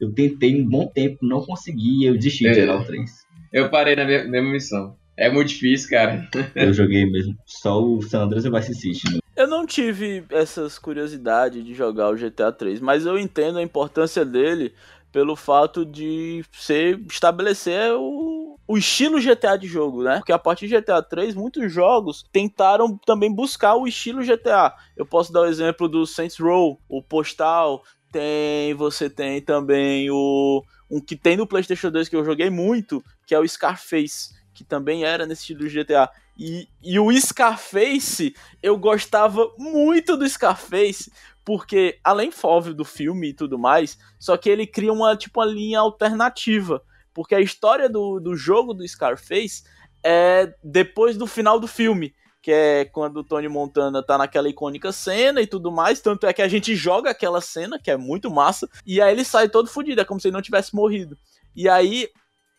Eu tentei um bom tempo, não consegui, eu desisti de gerar o 3. Eu parei na mesma missão. É muito difícil, cara. eu joguei mesmo. Só o Sandras e o Vice City. Não tive essas curiosidades de jogar o GTA 3, mas eu entendo a importância dele pelo fato de ser estabelecer o o estilo GTA de jogo, né? Porque a partir de GTA 3, muitos jogos tentaram também buscar o estilo GTA. Eu posso dar o exemplo do Saints Row, o Postal, tem, você tem também o um que tem no PlayStation 2 que eu joguei muito, que é o Scarface, que também era nesse estilo de GTA. E, e o Scarface, eu gostava muito do Scarface, porque além óbvio do filme e tudo mais, só que ele cria uma tipo uma linha alternativa porque a história do, do jogo do Scarface é depois do final do filme, que é quando o Tony Montana tá naquela icônica cena e tudo mais, tanto é que a gente joga aquela cena, que é muito massa, e aí ele sai todo fodido, é como se ele não tivesse morrido. E aí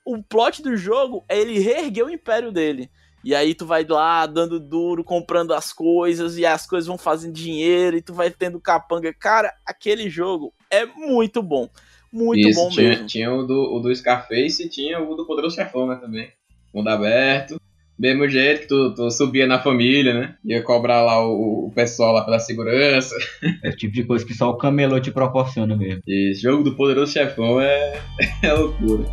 o plot do jogo é ele reerguer o império dele. E aí tu vai lá dando duro, comprando as coisas, e as coisas vão fazendo dinheiro, e tu vai tendo capanga. Cara, aquele jogo é muito bom. Muito Isso, bom tinha, mesmo. Tinha o do, o do Scarface e tinha o do Poderoso Chefão, né, também. Mundo aberto. Mesmo jeito que tu, tu subia na família, né? Ia cobrar lá o, o pessoal lá pela segurança. É o tipo de coisa que só o camelô te proporciona mesmo. E esse jogo do Poderoso Chefão é, é loucura.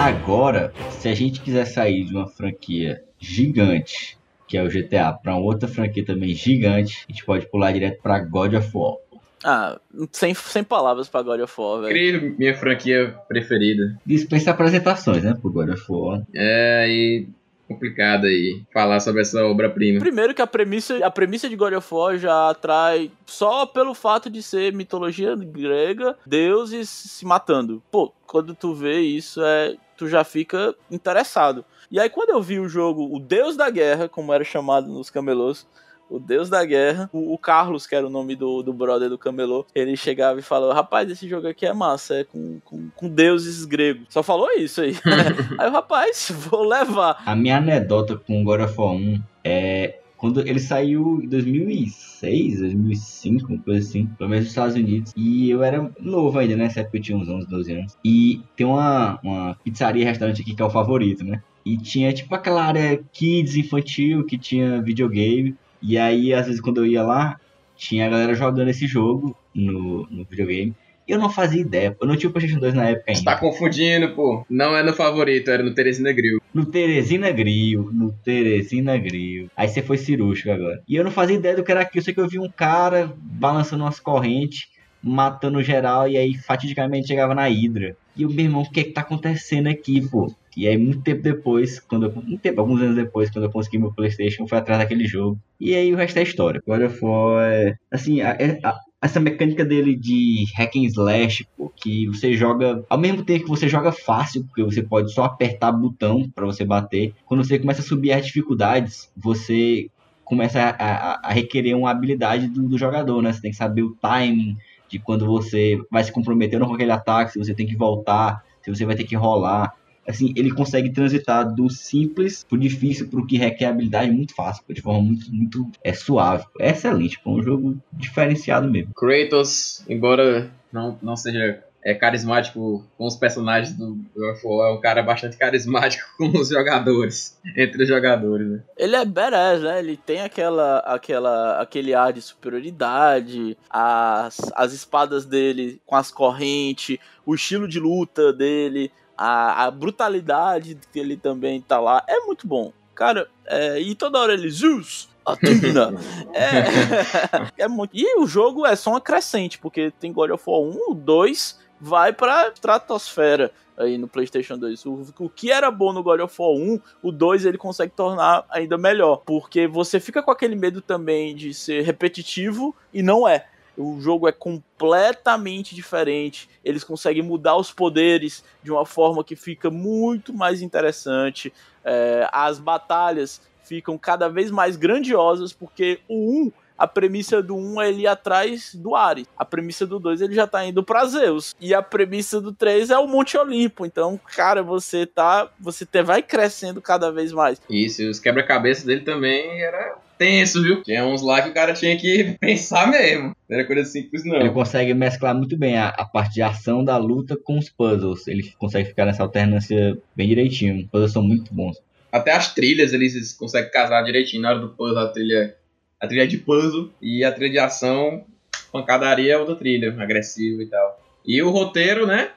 Agora, se a gente quiser sair de uma franquia gigante, que é o GTA, para outra franquia também gigante, a gente pode pular direto para God of War. Ah, sem, sem palavras pra God of War, velho. Incrível, minha franquia preferida. Dispensa apresentações, né, pro God of War. É, e complicado aí falar sobre essa obra-prima. Primeiro que a premissa, a premissa de God of War já atrai só pelo fato de ser mitologia grega, deuses se matando. Pô, quando tu vê isso, é, tu já fica interessado. E aí quando eu vi o jogo, o Deus da Guerra, como era chamado nos camelôs, o Deus da Guerra, o, o, Carlos, que era o nome do, do brother do camelô, ele chegava e falou: Rapaz, esse jogo aqui é massa, é com, com, com deuses gregos. Só falou isso aí. aí o rapaz, vou levar. A minha anedota com God of War 1 é. Quando ele saiu em 2006, 2005, uma coisa assim, pelo menos nos Estados Unidos. E eu era novo ainda, né? Nessa época eu tinha uns 11, 12 anos. E tem uma, uma pizzaria, restaurante aqui que é o favorito, né? E tinha tipo aquela área kids infantil que tinha videogame. E aí, às vezes, quando eu ia lá, tinha a galera jogando esse jogo no, no videogame. Eu não fazia ideia. Eu não tinha o PlayStation 2 na época ainda. Você tá confundindo, pô. Não é no favorito, era no Teresina Grill. No Teresina Grill. No Teresina Grill. Aí você foi cirúrgico agora. E eu não fazia ideia do que era aquilo. Eu sei que eu vi um cara balançando umas correntes, matando geral, e aí fatidicamente chegava na Hydra. E o meu irmão, o que é que tá acontecendo aqui, pô? E aí, muito tempo depois, quando eu, tempo, alguns anos depois, quando eu consegui meu PlayStation, foi atrás daquele jogo. E aí o resto é história. Agora foi. Assim, a, a, essa mecânica dele de hack and slash, pô, que você joga. Ao mesmo tempo que você joga fácil, porque você pode só apertar botão para você bater. Quando você começa a subir as dificuldades, você começa a, a, a requerer uma habilidade do, do jogador, né? Você tem que saber o timing de quando você vai se comprometendo com aquele ataque, se você tem que voltar, se você vai ter que rolar assim, ele consegue transitar do simples pro difícil pro que requer habilidade muito fácil, de forma muito, muito é, suave. É excelente, é um jogo diferenciado mesmo. Kratos, embora não, não seja é carismático com os personagens do God of War, é um cara bastante carismático com os jogadores, entre os jogadores, né? Ele é badass, né? Ele tem aquela, aquela, aquele ar de superioridade, as, as espadas dele com as correntes, o estilo de luta dele, a, a brutalidade que ele também tá lá é muito bom. Cara, é, e toda hora ele, Zeus, Atina. é, é muito. E o jogo é só uma crescente, porque tem God of War 1, o 2 vai pra estratosfera aí no PlayStation 2. O, o que era bom no God of War 1, o 2 ele consegue tornar ainda melhor, porque você fica com aquele medo também de ser repetitivo e não é. O jogo é completamente diferente. Eles conseguem mudar os poderes de uma forma que fica muito mais interessante. É, as batalhas ficam cada vez mais grandiosas porque o 1 a premissa do 1 é ele ir atrás do Ares. A premissa do 2 ele já tá indo pra Zeus. E a premissa do 3 é o Monte Olimpo. Então, cara, você tá. Você te, vai crescendo cada vez mais. Isso, e os quebra-cabeças dele também era tenso, viu? Tinha uns lá que o cara tinha que pensar mesmo. Não era coisa simples, não. Ele consegue mesclar muito bem a, a, parte de ação da luta com os puzzles. Ele consegue ficar nessa alternância bem direitinho. Os puzzles são muito bons. Até as trilhas eles conseguem casar direitinho. Na hora do puzzle, a trilha, a trilha de puzzle e a trilha de ação, pancadaria é outra trilha, agressiva e tal. E o roteiro, né?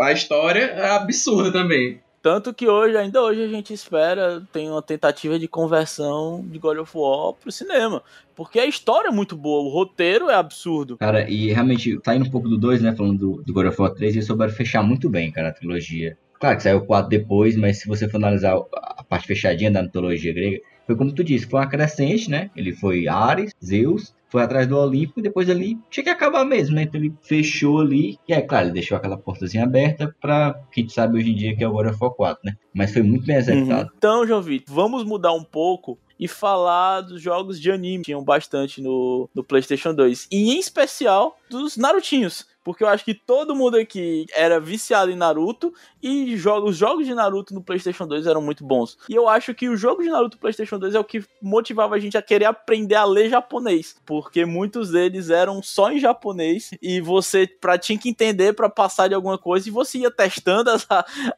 A história é absurda também. Tanto que hoje, ainda hoje, a gente espera, tem uma tentativa de conversão de God of War pro cinema. Porque a história é muito boa, o roteiro é absurdo. Cara, e realmente, saindo um pouco do 2, né, falando do, do God of War 3, eles souberam fechar muito bem, cara, a trilogia. Claro que saiu o 4 depois, mas se você for analisar a parte fechadinha da mitologia grega, foi como tu disse, foi uma crescente, né? Ele foi Ares, Zeus, foi atrás do Olimpo e depois ali tinha que acabar mesmo, né? Então ele fechou ali. E aí, claro, ele deixou aquela portazinha aberta pra que a gente sabe hoje em dia que é o God of War 4, né? Mas foi muito bem executado. Uhum. Então, João Vitor, vamos mudar um pouco e falar dos jogos de anime que tinham bastante no, no PlayStation 2. E em especial dos Narutinhos porque eu acho que todo mundo aqui era viciado em Naruto e joga, os jogos de Naruto no PlayStation 2 eram muito bons. E eu acho que o jogo de Naruto PlayStation 2 é o que motivava a gente a querer aprender a ler japonês, porque muitos deles eram só em japonês e você pra, tinha que entender para passar de alguma coisa e você ia testando as,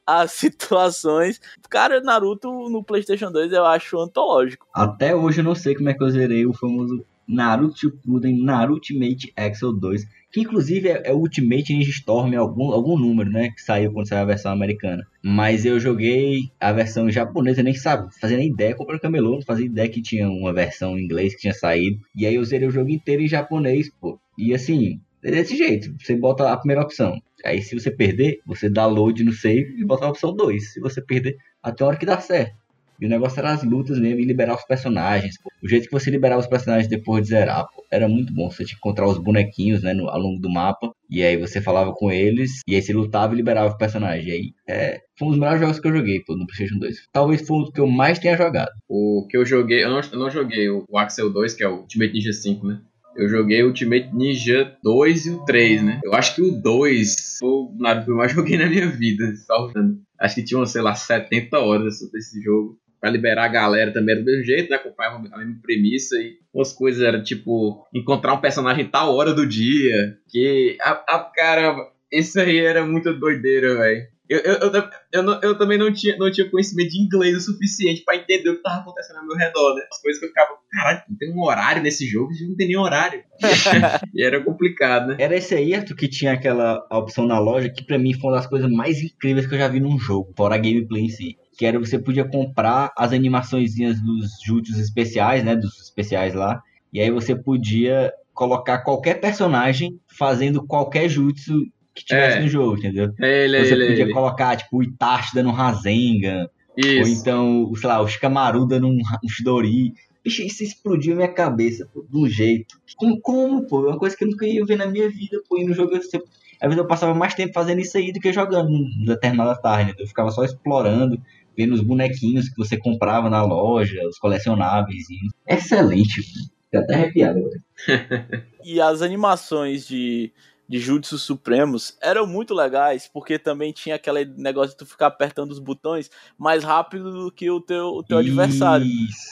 as situações. Cara, Naruto no PlayStation 2 eu acho antológico. Até hoje eu não sei como é que eu zerei o famoso Naruto Shippuden Naruto Ultimate Excel 2 que inclusive é, é Ultimate Ninja Storm, algum, algum número, né, que saiu quando saiu a versão americana. Mas eu joguei a versão japonesa, nem sabe, fazia nem ideia, comprei o camelô, não fazia ideia que tinha uma versão em inglês que tinha saído. E aí eu zerei o jogo inteiro em japonês, pô. E assim, é desse jeito. Você bota a primeira opção. Aí se você perder, você dá load no save e bota a opção 2. Se você perder, até a hora que dá certo. E o negócio era as lutas mesmo e liberar os personagens. Pô. O jeito que você liberava os personagens depois de zerar, pô, era muito bom. Você tinha que encontrar os bonequinhos, né, no, ao longo do mapa. E aí você falava com eles. E aí você lutava e liberava o personagem. E aí é, foi um dos melhores jogos que eu joguei, pô, no PlayStation 2. Talvez foi o que eu mais tenha jogado. O que eu joguei, eu não, eu não joguei o, Axel 2, que é o Ultimate Ninja 5, né? Eu joguei o Ultimate Ninja 2 e o 3, né? Eu acho que o 2 foi o que eu mais joguei na minha vida, salvando. Acho que tinha, sei lá, 70 horas desse jogo para liberar a galera também era do mesmo jeito, né? Acompanhava a mesma premissa e umas coisas eram tipo encontrar um personagem tal hora do dia. Que a, a cara, isso aí era muito doideira, velho. Eu, eu, eu, eu, não, eu, também não tinha, não tinha conhecimento de inglês o suficiente para entender o que tava acontecendo ao meu redor, né? As coisas que eu ficava, caralho, tem um horário nesse jogo, não tem nem horário. e era complicado, né? Era esse aí, Arthur, que tinha aquela opção na loja que para mim foi uma das coisas mais incríveis que eu já vi num jogo, fora a gameplay em si que era você podia comprar as animaçõezinhas dos jutsus especiais, né, dos especiais lá, e aí você podia colocar qualquer personagem fazendo qualquer jutsu que tivesse é. no jogo, entendeu? Ele, você ele, podia ele. colocar, tipo, o Itachi dando um Rasengan, Isso. ou então, sei lá, o Shikamaru dando um, um Shidori. Bicho, isso explodiu minha cabeça, pô, de um jeito. Como, como, pô? É uma coisa que eu nunca ia ver na minha vida, pô, e no jogo eu sempre... Às vezes eu passava mais tempo fazendo isso aí do que jogando em determinada tarde, né? Eu ficava só explorando, vendo os bonequinhos que você comprava na loja, os colecionáveis. Excelente, fica até arrepiado. e as animações de, de Jutsu Supremos eram muito legais, porque também tinha aquele negócio de tu ficar apertando os botões mais rápido do que o teu, o teu adversário.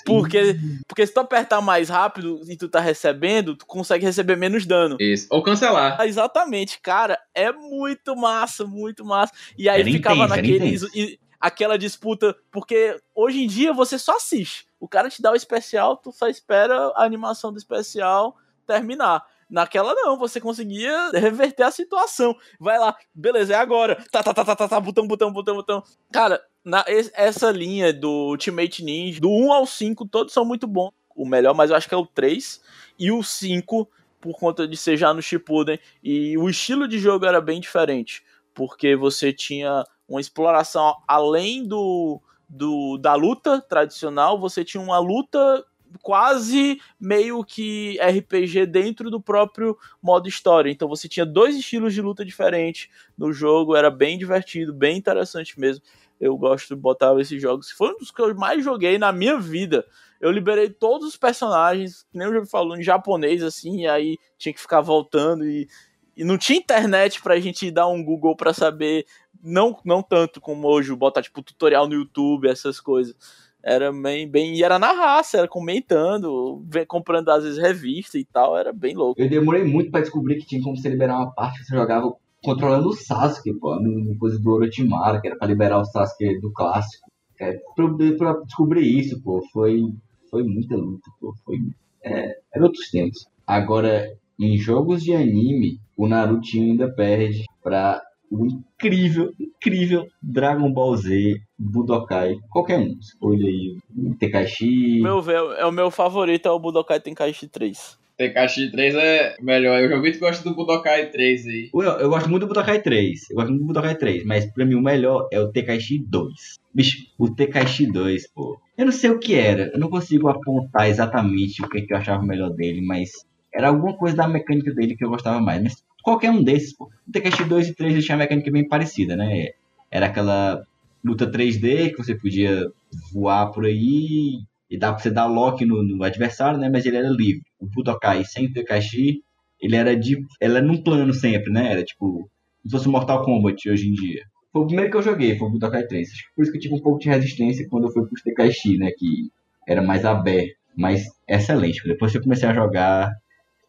Porque, porque se tu apertar mais rápido e tu tá recebendo, tu consegue receber menos dano. Isso. Ou cancelar. Ah, exatamente, cara, é muito massa, muito massa. E aí Era ficava intenso, naqueles. Aquela disputa, porque hoje em dia você só assiste. O cara te dá o especial, tu só espera a animação do especial terminar. Naquela não, você conseguia reverter a situação. Vai lá, beleza, é agora. Tá, tá, tá, tá, tá, tá botão, botão, botão, botão. Cara, na, es- essa linha do Ultimate Ninja, do 1 ao 5, todos são muito bons. O melhor, mas eu acho que é o 3. E o 5, por conta de ser já no Shippuden. E o estilo de jogo era bem diferente. Porque você tinha uma exploração além do, do da luta tradicional, você tinha uma luta quase meio que RPG dentro do próprio modo história. Então você tinha dois estilos de luta diferentes no jogo, era bem divertido, bem interessante mesmo. Eu gosto de botar esses jogos. Foi um dos que eu mais joguei na minha vida. Eu liberei todos os personagens, que nem o jogo falou, em japonês, assim, e aí tinha que ficar voltando e, e não tinha internet pra gente dar um Google pra saber não, não tanto como hoje, botar tipo tutorial no YouTube, essas coisas. Era bem, bem. E era na raça, era comentando, comprando às vezes revista e tal, era bem louco. Eu demorei muito pra descobrir que tinha como você liberar uma parte que você jogava controlando o Sasuke, pô, no coisa do Orochimaru, que era pra liberar o Sasuke do clássico. É, pra, pra descobrir isso, pô, foi, foi muita luta, pô, foi, é, era outros tempos. Agora, em jogos de anime, o Naruto ainda perde pra o incrível, incrível Dragon Ball Z, Budokai, qualquer um. Escolha aí, o Tekashi. Meu véu, é o meu favorito, é o Budokai Tenkaichi 3. Tekashi 3 é melhor. Eu já vi que gosta do Budokai 3 aí. Eu, eu gosto muito do Budokai 3. Eu gosto muito do Budokai 3, mas pra mim o melhor é o Tekaishi 2. Bicho, o Tekaishi 2, pô. Eu não sei o que era. Eu não consigo apontar exatamente o que, que eu achava melhor dele, mas era alguma coisa da mecânica dele que eu gostava mais. Mas qualquer um desses, pô. O Tekaishi 2 e 3 eles tinham uma mecânica bem parecida, né? Era aquela luta 3D que você podia voar por aí e dá pra você dar lock no, no adversário, né? Mas ele era livre. O Budokai sem o Tekaishi, ele era de. Ele era num plano sempre, né? Era tipo. Como se fosse Mortal Kombat hoje em dia. Foi o primeiro que eu joguei, foi o Budokai 3. Acho que por isso que eu tive um pouco de resistência quando eu fui pro Tekaishi, né? Que era mais aberto. Mas excelente. Depois que eu comecei a jogar,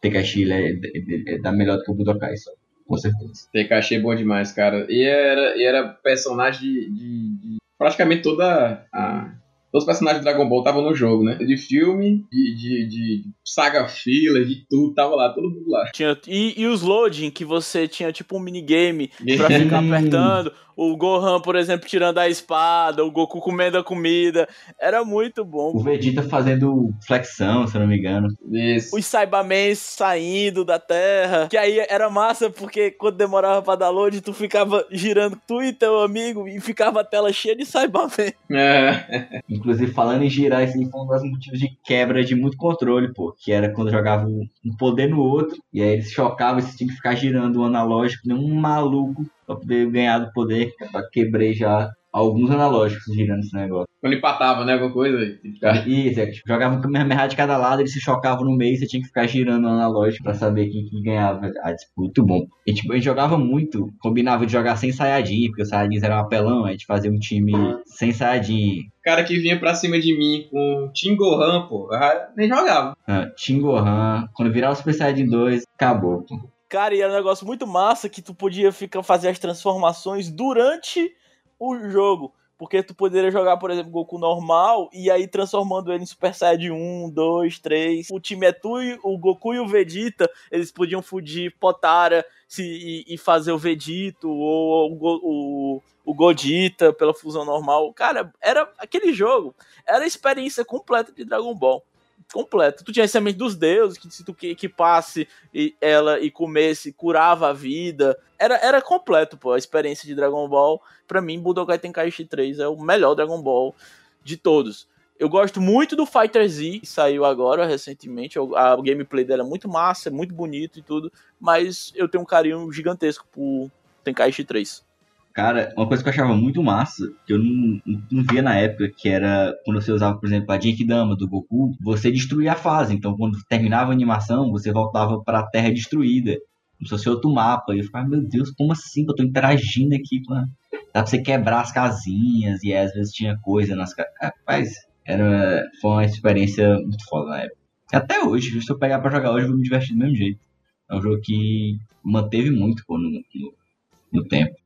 Tekaishi ele é, é, é, dá melhor do que o Budokai, só. Com certeza. Tekashi é bom demais, cara. E era, e era personagem de, de- de- Praticamente toda a. Todos os personagens de Dragon Ball estavam no jogo, né? De filme, de, de, de saga fila, de tudo, tava lá, todo mundo lá. Tinha, e, e os loading, que você tinha tipo um minigame pra ficar apertando, o Gohan, por exemplo, tirando a espada, o Goku comendo a comida. Era muito bom. O Vegeta fazendo flexão, se eu não me engano. Isso. Os Cybermen saindo da Terra. Que aí era massa, porque quando demorava pra dar load, tu ficava girando tu e teu amigo e ficava a tela cheia de Cybermen. É. Inclusive, falando em girar, esse foi um dos motivos de quebra de muito controle, pô. Que era quando jogava um poder no outro, e aí eles chocavam e você tinha que ficar girando o analógico, nem um maluco pra poder ganhar do poder. Eu quebrei já alguns analógicos girando esse negócio. Quando empatava, né? Alguma coisa. Ficar... Isso, é, tipo, jogava com a de cada lado, eles se chocavam no meio, você tinha que ficar girando o analógico pra saber quem, quem ganhava. Ah, tipo, muito bom. E, tipo, a gente jogava muito, combinava de jogar sem Sayajin, porque os Sayajins eram apelão, a gente fazia um time sem Sayajin. cara que vinha pra cima de mim com Tim Gohan, pô, nem jogava. Ah, Tim Gohan, quando virava o Super Saiyajin 2, acabou, pô. Cara, e era um negócio muito massa que tu podia ficar fazer as transformações durante o jogo. Porque tu poderia jogar, por exemplo, Goku normal e aí transformando ele em Super Saiyajin 1, 2, 3. O time é tu o Goku e o Vegeta, eles podiam fugir Potara se, e, e fazer o Vegito ou o, o, o Godita pela fusão normal. Cara, era aquele jogo. Era a experiência completa de Dragon Ball completo. Tu tinha a semente dos deuses, que se tu que passe e ela e comesse, curava a vida. Era, era completo, pô, a experiência de Dragon Ball. Pra mim, Budokai Tenkaichi 3 é o melhor Dragon Ball de todos. Eu gosto muito do Fighter Z, que saiu agora recentemente. A gameplay dela é muito massa, é muito bonito e tudo. Mas eu tenho um carinho gigantesco por Tenkaichi 3. Cara, uma coisa que eu achava muito massa, que eu não, não via na época, que era quando você usava, por exemplo, a Genkidama do Goku, você destruía a fase. Então, quando terminava a animação, você voltava para a Terra destruída. Como se fosse outro mapa. E eu ficava, meu Deus, como assim? Eu tô interagindo aqui com. Dá pra você quebrar as casinhas, e às vezes tinha coisa nas casas. Rapaz, era... foi uma experiência muito foda na época. Até hoje, se eu pegar pra jogar hoje, eu vou me divertir do mesmo jeito. É um jogo que manteve muito pô, no, no, no tempo.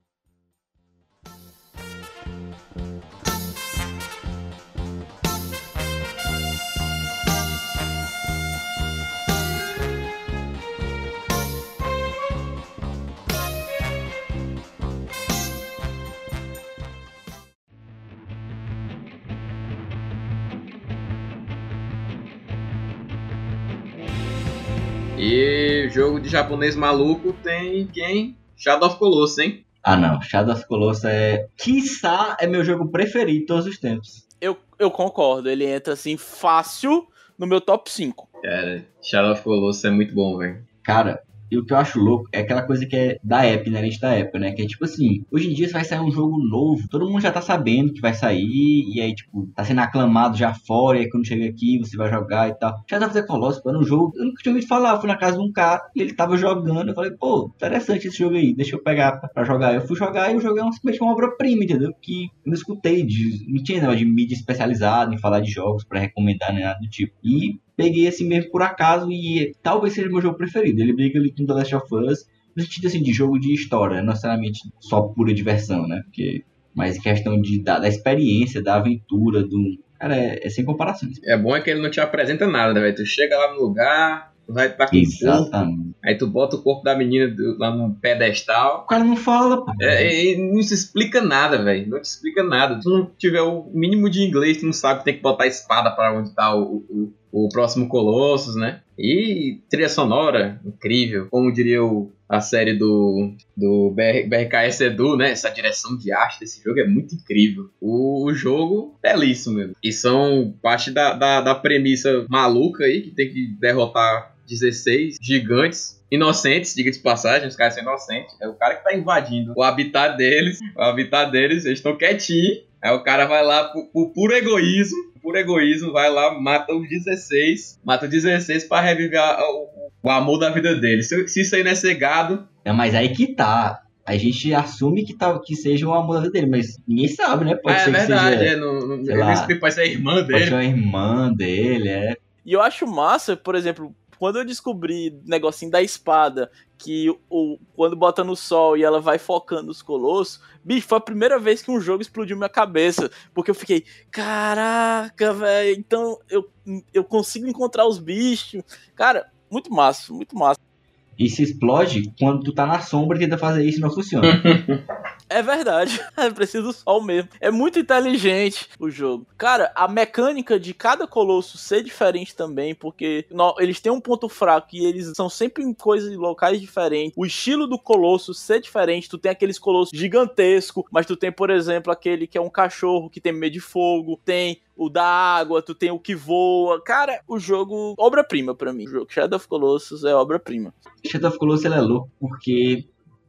Japonês maluco tem quem? Shadow of Colossus, hein? Ah não, Shadow of Colossus é. Quiçá é meu jogo preferido de todos os tempos. Eu, eu concordo, ele entra assim fácil no meu top 5. Cara, Shadow of Colossus é muito bom, velho. Cara, e o que eu acho louco é aquela coisa que é da app, inerente da época, né? Que é tipo assim, hoje em dia vai sair um jogo novo, todo mundo já tá sabendo que vai sair, e aí, tipo, tá sendo aclamado já fora, e aí quando chega aqui você vai jogar e tal. Já dá fazer Colossus, era um jogo, eu nunca tinha ouvido falar, eu fui na casa de um cara e ele tava jogando, eu falei, pô, interessante esse jogo aí, deixa eu pegar pra jogar. Eu fui jogar e o jogo é uma obra-prima, entendeu? Que eu não escutei, de, não tinha negócio de mídia especializada em falar de jogos para recomendar nem nada do tipo. E peguei assim mesmo por acaso e talvez seja meu jogo preferido. Ele briga ali com The Last of Us no sentido assim de jogo de história, não necessariamente só pura diversão, né? Porque mas questão de, da, da experiência, da aventura, do. Cara, é, é, sem comparação. É bom é que ele não te apresenta nada, né, velho? Tu chega lá no lugar, vai estar com corpo, aí tu bota o corpo da menina lá no pedestal. O cara não fala, pô. É, não se explica nada, velho. Não te explica nada. Se tu não tiver o mínimo de inglês, tu não sabe que tem que botar a espada para onde tá o, o, o próximo Colossus, né? E trilha sonora, incrível. Como diria o, a série do, do BR, BRKS Edu, né? Essa direção de arte desse jogo é muito incrível. O, o jogo, belíssimo mesmo. E são parte da, da, da premissa maluca aí, que tem que derrotar 16 gigantes inocentes, diga de passagem, os caras são inocentes. É o cara que tá invadindo o habitat deles. O habitat deles, eles estão quietinhos. Aí o cara vai lá por, por puro egoísmo, por egoísmo, vai lá, mata os 16, mata os 16 pra reviver o, o, amor da vida dele. Se, se isso aí não é cegado. É, mas aí que tá. A gente assume que, tá, que seja o amor da vida dele, mas ninguém sabe, né? Pode é, ser verdade, seja, é. Lá, pode ser a irmã dele. Pode ser a irmã dele, é. E eu acho massa, por exemplo, quando eu descobri negocinho da espada, que o, quando bota no sol e ela vai focando os colossos, bicho, foi a primeira vez que um jogo explodiu minha cabeça. Porque eu fiquei, caraca, velho, então eu, eu consigo encontrar os bichos. Cara, muito massa, muito massa. Se explode quando tu tá na sombra e tenta fazer isso e não funciona. É verdade. É preciso do sol mesmo. É muito inteligente o jogo. Cara, a mecânica de cada colosso ser diferente também, porque eles têm um ponto fraco e eles são sempre em coisas locais diferentes. O estilo do colosso ser diferente. Tu tem aqueles colossos gigantescos, mas tu tem, por exemplo, aquele que é um cachorro que tem medo de fogo. Tem o da água, tu tem o que voa. Cara, o jogo, obra-prima para mim. O jogo Shadow of Colossus é obra-prima. Shadow of Colossus ele é louco porque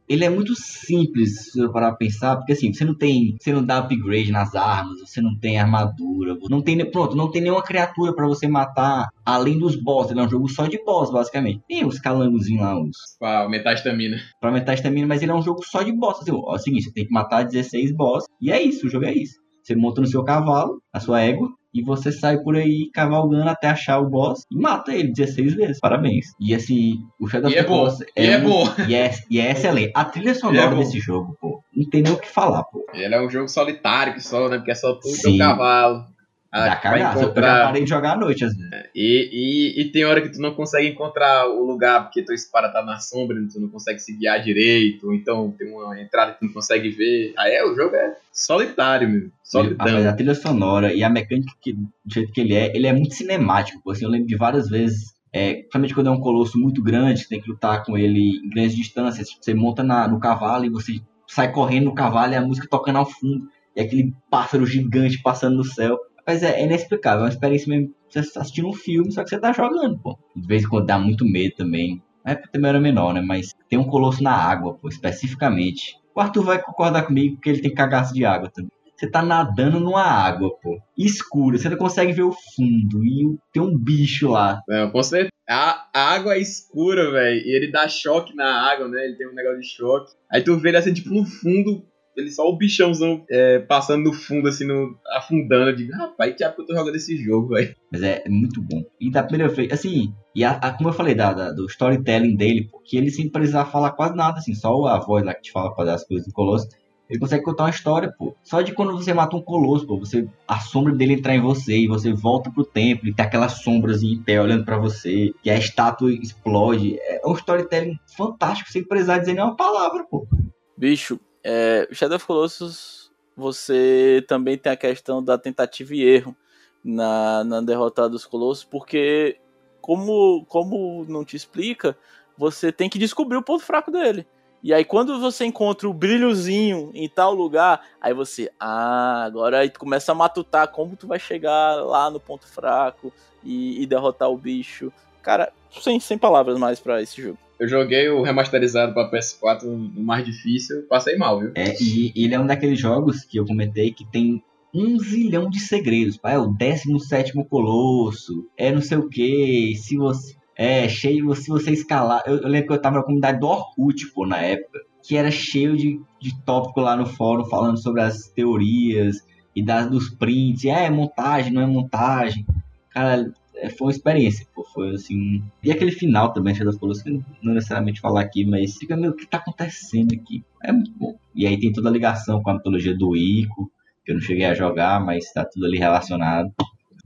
ele é muito simples se eu parar pra pensar, porque assim, você não tem, você não dá upgrade nas armas, você não tem armadura, não tem, pronto, não tem nenhuma criatura para você matar além dos boss, ele é um jogo só de boss, basicamente. Tem os calangozinhos lá, os... Pra aumentar a estamina. Pra aumentar a estamina, mas ele é um jogo só de boss, assim, ó, é o seguinte, você tem que matar 16 boss, e é isso, o jogo é isso. Você monta no seu cavalo, a sua égua, e você sai por aí cavalgando até achar o boss e mata ele 16 vezes. Parabéns. E assim, o Shadow of the Colossus é, é, bom. E é, e é excelente. A trilha sonora é desse jogo, pô, não tem nem o que falar, pô. Ele é um jogo solitário que só, né? Porque é só tu e teu cavalo. Ah, Dá cagaço. Encontrar... Eu parei de jogar à noite, às vezes. E, e, e, tem hora que tu não consegue encontrar o lugar porque tua espada tá na sombra, tu não consegue se guiar direito, ou então tem uma entrada que tu não consegue ver. Aí é, o jogo é solitário mesmo. Solidão. A, trilha sonora e a mecânica que, do jeito que ele é, ele é muito cinemático. Assim, eu lembro de várias vezes é, principalmente quando é um colosso muito grande, você tem que lutar com ele em grandes distâncias. Você monta na, no cavalo e você sai correndo no cavalo e a música tocando ao fundo. E aquele pássaro gigante passando no céu. Mas é, é inexplicável, é uma experiência mesmo. Você assistindo um filme, só que você tá jogando, pô. De vez em quando dá muito medo também. É porque também era menor, né? Mas tem um colosso na água, pô, especificamente. O Arthur vai concordar comigo porque ele tem cagaço de água também. Você tá nadando numa água, pô. Escura, você não consegue ver o fundo. E tem um bicho lá. Não, com certeza. A, a água é escura, velho. E ele dá choque na água, né? Ele tem um negócio de choque. Aí tu vê ele assim, tipo, no fundo, ele só o bichãozão é, passando no fundo, assim, no, afundando. Eu digo, rapaz, que época eu tô jogando esse jogo, velho. Mas é, é, muito bom. E da primeira vez, assim, e a, a, como eu falei, da, da, do storytelling dele, porque ele sem precisar falar quase nada, assim, só a voz lá que te fala fazer as coisas do Colosso. Ele consegue contar uma história, pô. Só de quando você mata um colosso, pô, você a sombra dele entrar em você e você volta pro templo e tem aquela sombrazinha em pé olhando para você, que a estátua explode. É um storytelling fantástico sem precisar dizer nenhuma palavra, pô. Bicho, é, Shadow of Colossus, você também tem a questão da tentativa e erro na, na derrota dos Colossos, porque, como, como não te explica, você tem que descobrir o ponto fraco dele. E aí, quando você encontra o brilhozinho em tal lugar, aí você, ah, agora aí tu começa a matutar como tu vai chegar lá no ponto fraco e, e derrotar o bicho. Cara, sem, sem palavras mais para esse jogo. Eu joguei o remasterizado para PS4 no mais difícil, passei mal, viu? É, e ele é um daqueles jogos que eu comentei que tem um zilhão de segredos. É o 17 Colosso, é não sei o que. Se você. É, cheio, se você escalar. Eu, eu, lembro que eu tava na comunidade do Orkut, pô, na época. Que era cheio de, de tópico lá no fórum falando sobre as teorias e das, dos prints. É montagem, não é montagem. Cara, é, foi uma experiência, pô, foi assim. E aquele final também, Shadow of Colossus, não necessariamente falar aqui, mas fica meio o que tá acontecendo aqui. É muito bom. E aí tem toda a ligação com a mitologia do Ico, que eu não cheguei a jogar, mas tá tudo ali relacionado.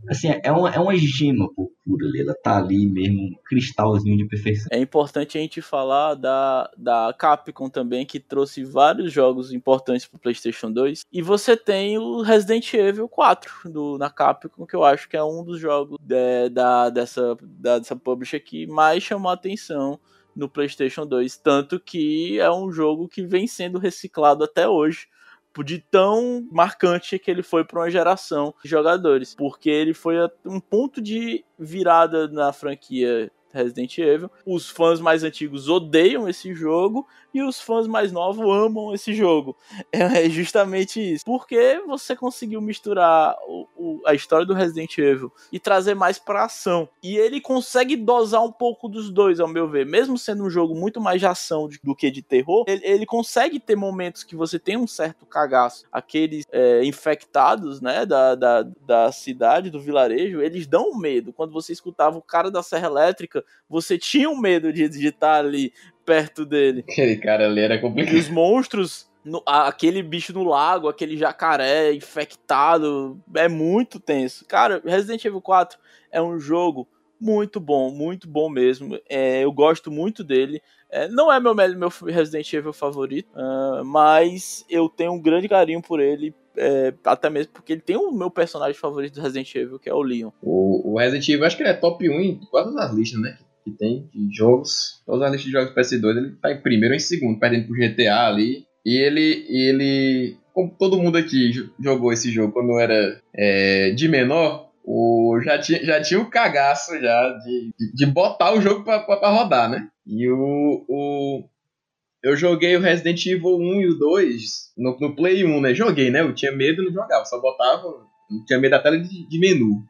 Assim, é uma, é uma gema pura ali, ela tá ali mesmo, um cristalzinho de perfeição. É importante a gente falar da, da Capcom também, que trouxe vários jogos importantes pro PlayStation 2. E você tem o Resident Evil 4 do, na Capcom, que eu acho que é um dos jogos de, da, dessa, da, dessa publisher que mais chamou a atenção no PlayStation 2. Tanto que é um jogo que vem sendo reciclado até hoje de tão marcante que ele foi para uma geração de jogadores, porque ele foi um ponto de virada na franquia Resident Evil. Os fãs mais antigos odeiam esse jogo e os fãs mais novos amam esse jogo. É justamente isso. Porque você conseguiu misturar o, o, a história do Resident Evil e trazer mais pra ação. E ele consegue dosar um pouco dos dois, ao meu ver. Mesmo sendo um jogo muito mais de ação do que de terror, ele, ele consegue ter momentos que você tem um certo cagaço. Aqueles é, infectados, né, da, da, da cidade, do vilarejo, eles dão medo. Quando você escutava o cara da serra elétrica, você tinha um medo de estar ali perto dele. Aquele cara ali era complicado. E os monstros, no, aquele bicho no lago, aquele jacaré infectado, é muito tenso. Cara, Resident Evil 4 é um jogo muito bom, muito bom mesmo. É, eu gosto muito dele. É, não é meu, meu Resident Evil favorito, uh, mas eu tenho um grande carinho por ele. É, até mesmo porque ele tem o meu personagem favorito do Resident Evil, que é o Leon. O, o Resident Evil, acho que ele é top 1 em quase as listas, né? Que tem de jogos. Todas as listas de jogos PS2, ele tá em primeiro ou em segundo, perdendo pro GTA ali. E ele, ele como todo mundo aqui jogou esse jogo quando era é, de menor, o, já, tinha, já tinha o cagaço já de, de, de botar o jogo pra, pra, pra, rodar, né? E o, o. Eu joguei o Resident Evil 1 e o 2 no, no Play 1, né? Joguei, né? Eu tinha medo, não jogava, só botava. Não tinha medo da tela de, de menu.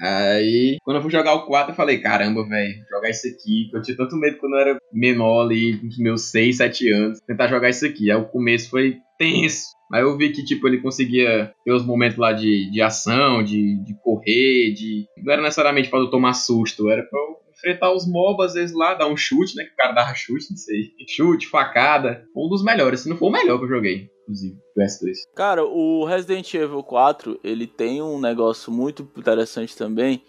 Aí, quando eu fui jogar o 4, eu falei, caramba, velho, jogar isso aqui. Eu tinha tanto medo quando eu era menor ali, nos meus 6, 7 anos, tentar jogar isso aqui. Aí o começo foi tenso. Mas eu vi que, tipo, ele conseguia ter os momentos lá de, de ação, de, de correr, de. Não era necessariamente pra eu tomar susto, era pra eu enfrentar os mobs, às vezes lá, dar um chute, né? Que o cara dava chute, não sei. Chute, facada. Um dos melhores, se não for o melhor que eu joguei, inclusive, do S2. Cara, o Resident Evil 4, ele tem um negócio muito interessante também,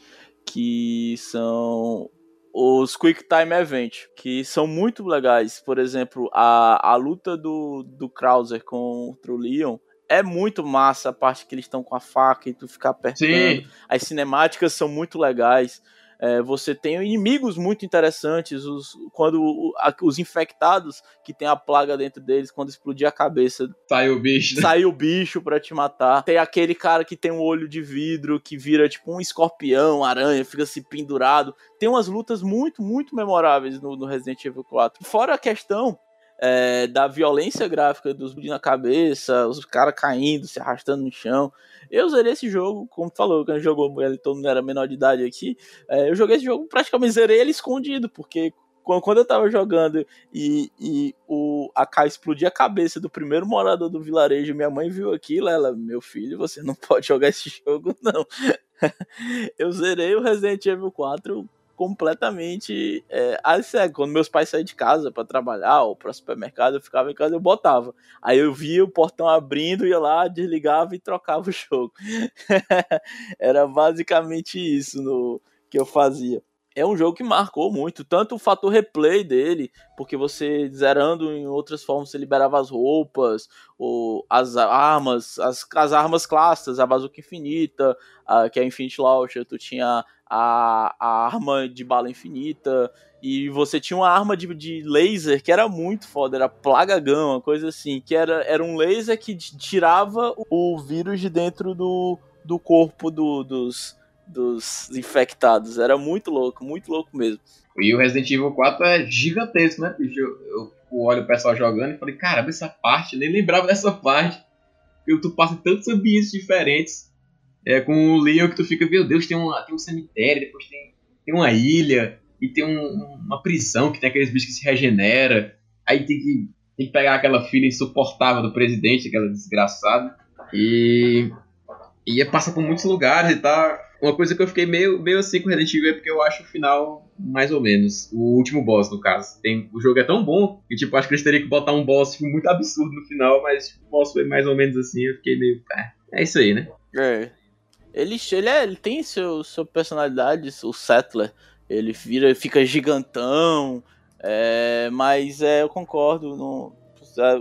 que são os Quick Time Event, que são muito legais. Por exemplo, a, a luta do, do Krauser contra o Leon é muito massa a parte que eles estão com a faca e tu ficar apertando. Sim. As cinemáticas são muito legais. É, você tem inimigos muito interessantes, os, quando a, os infectados que tem a plaga dentro deles, quando explodir a cabeça. Sai o bicho. Né? Sai o bicho pra te matar. Tem aquele cara que tem um olho de vidro que vira tipo um escorpião, aranha, fica se pendurado. Tem umas lutas muito, muito memoráveis no, no Resident Evil 4. Fora a questão é, da violência gráfica dos na cabeça, os caras caindo, se arrastando no chão. Eu zerei esse jogo, como tu falou, quando jogou, todo mundo era menor de idade aqui. É, eu joguei esse jogo, praticamente zerei ele escondido, porque quando eu tava jogando e, e o, a Kai explodia a cabeça do primeiro morador do vilarejo, minha mãe viu aquilo, ela, meu filho, você não pode jogar esse jogo, não. eu zerei o Resident Evil 4 completamente é, assim, quando meus pais saíam de casa para trabalhar ou para supermercado, eu ficava em casa eu botava. Aí eu via o portão abrindo, ia lá, desligava e trocava o jogo. Era basicamente isso no que eu fazia. É um jogo que marcou muito, tanto o fator replay dele, porque você zerando em outras formas, você liberava as roupas, ou as armas, as, as armas clássicas, a bazuca infinita, a, que é a Infinite Launcher, tu tinha a, a arma de bala infinita, e você tinha uma arma de, de laser que era muito foda, era plagagão, uma coisa assim, que era, era um laser que tirava o vírus de dentro do, do corpo do, dos, dos infectados. Era muito louco, muito louco mesmo. E o Resident Evil 4 é gigantesco, né? Eu, eu olho o pessoal jogando e falei, caramba, essa parte, nem lembrava dessa parte. Porque tu passa tantos ambientes diferentes é, com o Leon que tu fica, meu Deus, tem, uma, tem um cemitério, depois tem, tem uma ilha, e tem um, uma prisão que tem aqueles bichos que se regenera. Aí tem que, tem que pegar aquela filha insuportável do presidente, aquela desgraçada. E. E passa por muitos lugares e tá. Uma coisa que eu fiquei meio, meio assim com Resident Evil é porque eu acho o final mais ou menos. O último boss, no caso. Tem, o jogo é tão bom que, tipo, acho que eles teriam que botar um boss tipo, muito absurdo no final, mas tipo, o boss foi mais ou menos assim. Eu fiquei meio. É, é isso aí, né? É. Ele, ele, é, ele tem seu, sua personalidade, o Settler. Ele vira, fica gigantão. É, mas é, eu concordo. No,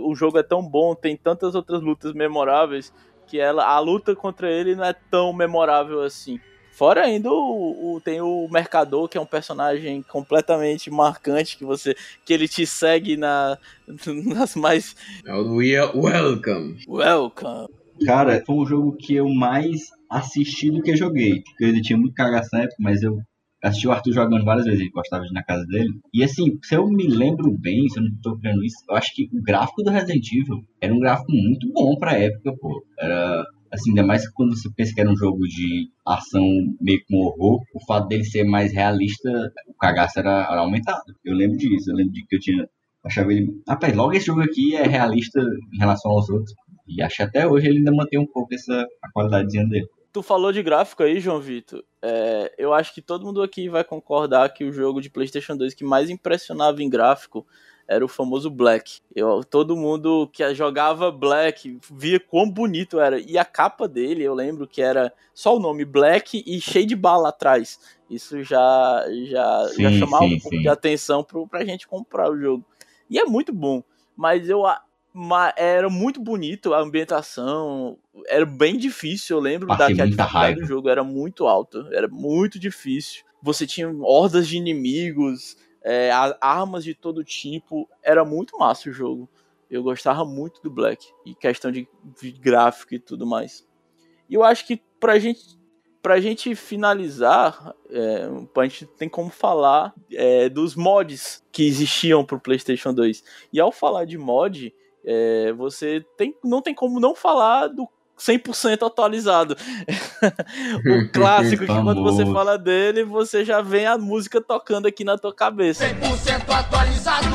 o jogo é tão bom, tem tantas outras lutas memoráveis que ela, a luta contra ele não é tão memorável assim. Fora ainda o, o, tem o Mercador, que é um personagem completamente marcante, que você que ele te segue na, nas mais. É o Welcome. Welcome. Cara, foi um jogo que eu mais assisti do que joguei. Porque ele tinha muito cagaço na época, mas eu assisti o Arthur jogando várias vezes, ele gostava de ir na casa dele. E assim, se eu me lembro bem, se eu não tô vendo isso, eu acho que o gráfico do Resident Evil era um gráfico muito bom pra época, pô. Era assim, ainda mais quando você pensa que era um jogo de ação meio com horror, o fato dele ser mais realista, o cagaço era, era aumentado. Eu lembro disso, eu lembro de que eu tinha. Achava ele. Rapaz, logo esse jogo aqui é realista em relação aos outros. E acho que até hoje ele ainda mantém um pouco essa a qualidadezinha dele. Tu falou de gráfico aí, João Vitor. É, eu acho que todo mundo aqui vai concordar que o jogo de PlayStation 2 que mais impressionava em gráfico era o famoso Black. Eu, todo mundo que jogava Black via quão bonito era. E a capa dele, eu lembro que era só o nome Black e cheio de bala atrás. Isso já, já, sim, já chamava sim, um pouco sim. de atenção pro, pra gente comprar o jogo. E é muito bom. Mas eu era muito bonito a ambientação, era bem difícil, eu lembro da que a dificuldade raiva. do jogo era muito alta, era muito difícil. Você tinha hordas de inimigos, é, armas de todo tipo, era muito massa o jogo. Eu gostava muito do Black, e questão de, de gráfico e tudo mais. E eu acho que pra gente pra gente finalizar, é, a gente tem como falar é, dos mods que existiam pro PlayStation 2. E ao falar de mod, é, você tem, não tem como não falar do 100% atualizado. o clássico que quando você fala dele, você já vem a música tocando aqui na tua cabeça. 100% atualizado,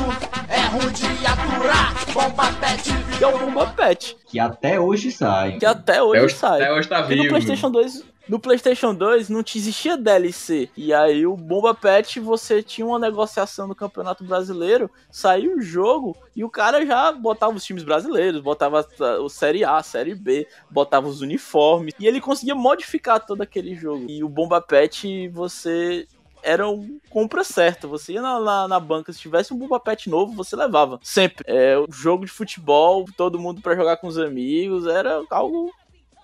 é ruim de aturar, Bomba Pet. Que é o Bomba Pet. Que até hoje sai. Que até hoje, até sai. Até hoje tá vivo. E no PlayStation 2 no PlayStation 2 não existia DLC. E aí o Bomba Pet você tinha uma negociação no Campeonato Brasileiro, saiu o jogo e o cara já botava os times brasileiros, botava o Série A, Série B, botava os uniformes e ele conseguia modificar todo aquele jogo. E o Bomba Pet você era um compra certa. Você ia na, na, na, banca, se tivesse um Bomba Pet novo, você levava. Sempre. É, o jogo de futebol, todo mundo para jogar com os amigos, era algo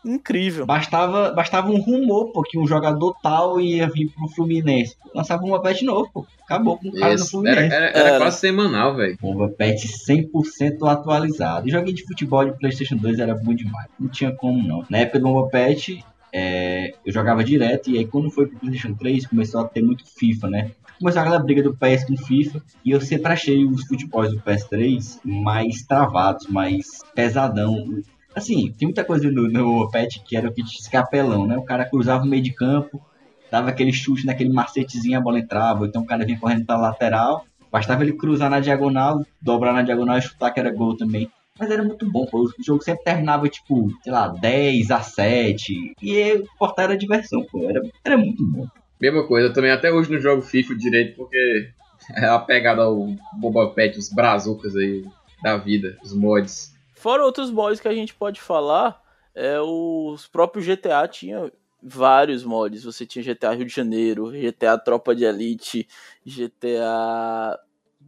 incrível. Bastava, bastava um rumor, pô, que um jogador tal ia vir pro Fluminense. Lançava um Pet novo, pô. Acabou com o cara Isso. do Fluminense. Era, era, era quase semanal, velho. Bomba Pet 100% atualizado. E joguinho de futebol de PlayStation 2 era bom demais. Não tinha como não. Na época do Bomba Pet, é, eu jogava direto. E aí, quando foi pro PlayStation 3, começou a ter muito FIFA, né? Começou aquela briga do PS com FIFA. E eu sempre achei os futebols do PS3 mais travados, mais pesadão. Assim, tem muita coisa no, no Pet que era o kit escapelão, né? O cara cruzava o meio de campo, dava aquele chute naquele macetezinho, a bola entrava. Então o cara vinha correndo pra lateral, bastava ele cruzar na diagonal, dobrar na diagonal e chutar que era gol também. Mas era muito bom, pô. O jogo sempre terminava, tipo, sei lá, 10 a 7. E o portar era diversão, pô. Era, era muito bom. Mesma coisa, eu também até hoje não jogo FIFA direito, porque é a pegada ao Boba Pet, os brazucas aí da vida, os mods. Fora outros mods que a gente pode falar, é, os próprios GTA tinham vários mods. Você tinha GTA Rio de Janeiro, GTA Tropa de Elite, GTA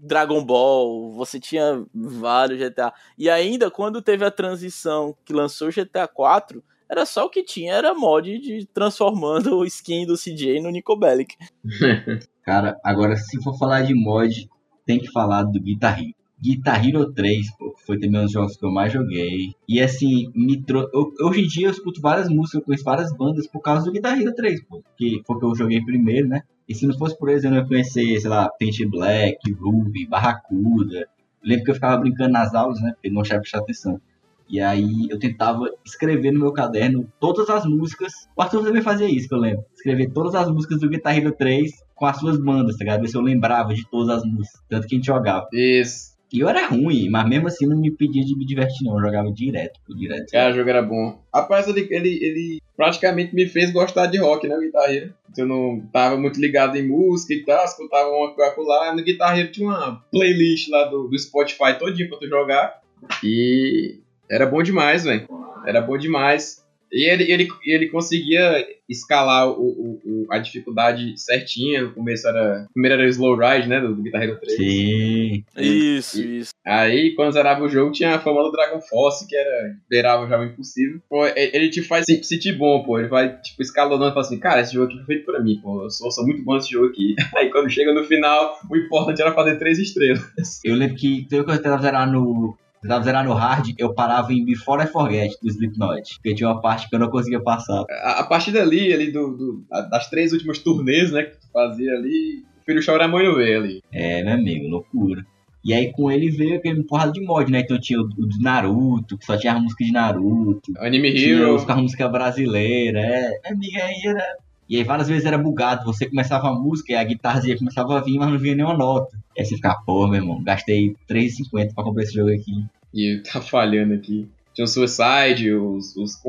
Dragon Ball, você tinha vários GTA. E ainda quando teve a transição que lançou o GTA 4, era só o que tinha, era mod de transformando o skin do CJ no Nico Bellic. Cara, agora se for falar de mod, tem que falar do Guitar Hero. Guitar Hero 3, pô, foi também um dos jogos que eu mais joguei. E assim, me tro... Eu, hoje em dia eu escuto várias músicas, eu conheço várias bandas por causa do Guitar Hero 3, pô, que foi o que eu joguei primeiro, né? E se não fosse por eles, eu não ia conhecer, sei lá, Paint Black, Ruby, Barracuda. Eu lembro que eu ficava brincando nas aulas, né? Porque não achava prestar atenção. E aí eu tentava escrever no meu caderno todas as músicas. O Arthur também fazia isso, que eu lembro. Escrever todas as músicas do Guitar Hero 3 com as suas bandas, tá ligado? Ver se eu lembrava de todas as músicas. Tanto que a gente jogava. Isso. E eu era ruim, mas mesmo assim não me pedia de me divertir, não. Eu jogava direto, direto. Cara, o jogo era bom. Rapaz, ele, ele, ele praticamente me fez gostar de rock, né, guitarreiro. Eu não tava muito ligado em música e tal, escutava uma coisa lá. No guitarreiro tinha uma playlist lá do, do Spotify todo dia pra tu jogar. E era bom demais, velho. Era bom demais. E ele, ele, ele conseguia escalar o, o, a dificuldade certinha. No começo era. Primeiro era o Slow Ride, né? Do, do Guitar Hero 3. Sim. Isso, e, isso. Aí, quando zerava o jogo, tinha a fama do Dragon Force, que era. beirava já o impossível. Pô, ele te faz se sentir bom, pô. Ele vai, tipo, escalonando e fala assim: Cara, esse jogo aqui foi feito pra mim, pô. Eu sou, sou muito bom nesse jogo aqui. Aí, quando chega no final, o importante era fazer três estrelas. Eu lembro que que eu tava zerando no tentava zerar no hard, eu parava em Before I Forget do Slipknot. Porque tinha uma parte que eu não conseguia passar. A, a partir dali, ali, do, do, das três últimas turnês, né, que tu fazia ali, o filho chora a mãe não vê ali. É, meu amigo, loucura. E aí com ele veio aquele porrada de mod, né? Então tinha o, o de Naruto, que só tinha a música de Naruto. Anime Hero. Tinha a música brasileira, é. Amiga, aí era... E aí várias vezes era bugado, você começava a música e a guitarrinha começava a vir, mas não vinha nenhuma nota. E aí você ficava, pô, meu irmão, gastei 3,50 pra comprar esse jogo aqui. E tá falhando aqui. Tinha o Suicide, os, os.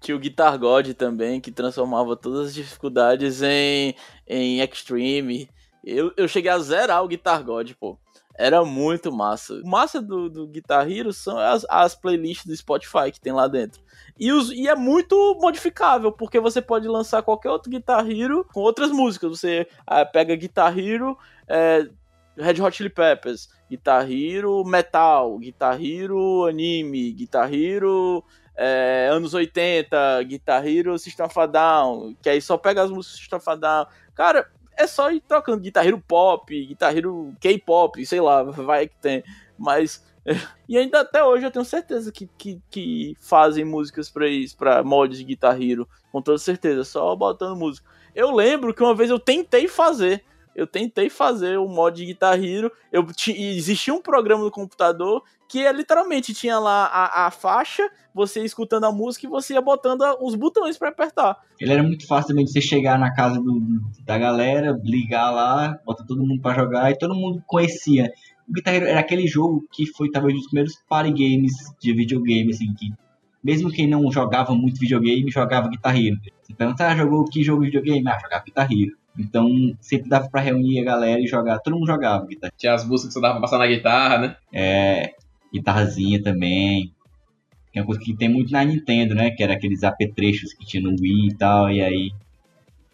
Tinha o Guitar God também, que transformava todas as dificuldades em, em Extreme. Eu, eu cheguei a zerar o Guitar God, pô. Era muito massa. O massa do, do Guitar Hero são as, as playlists do Spotify que tem lá dentro. E, os, e é muito modificável, porque você pode lançar qualquer outro Guitar Hero com outras músicas. Você ah, pega Guitar Hero, é, Red Hot Chili Peppers, Guitar Hero Metal, Guitar Hero Anime, Guitar Hero é, anos 80, Guitar Hero System of a Down, que aí só pega as músicas System of a Down. Cara, é só ir trocando Guitar Hero Pop, Guitar Hero K-Pop, sei lá, vai que tem. Mas. E ainda até hoje eu tenho certeza que, que, que fazem músicas pra isso, pra mods de Guitar Hero, com toda certeza, só botando música. Eu lembro que uma vez eu tentei fazer eu tentei fazer o mod de Guitar Hero. Eu existia um programa no computador que é, literalmente tinha lá a, a, faixa, você escutando a música e você ia botando os botões para apertar. Ele era muito fácil também de você chegar na casa do, da galera, ligar lá, botar todo mundo para jogar e todo mundo conhecia. O Guitar Hero era aquele jogo que foi talvez um dos primeiros party games de videogame, assim, que mesmo quem não jogava muito videogame, jogava Guitar Hero. Pergunta, ah, jogou que jogo de videogame? Ah, jogava Guitar Hero. Então, sempre dava pra reunir a galera e jogar. Todo mundo jogava guitarra. Tinha as músicas que você dava pra passar na guitarra, né? É, guitarrazinha também. Que é uma coisa que tem muito na Nintendo, né? Que era aqueles apetrechos que tinha no Wii e tal, e aí...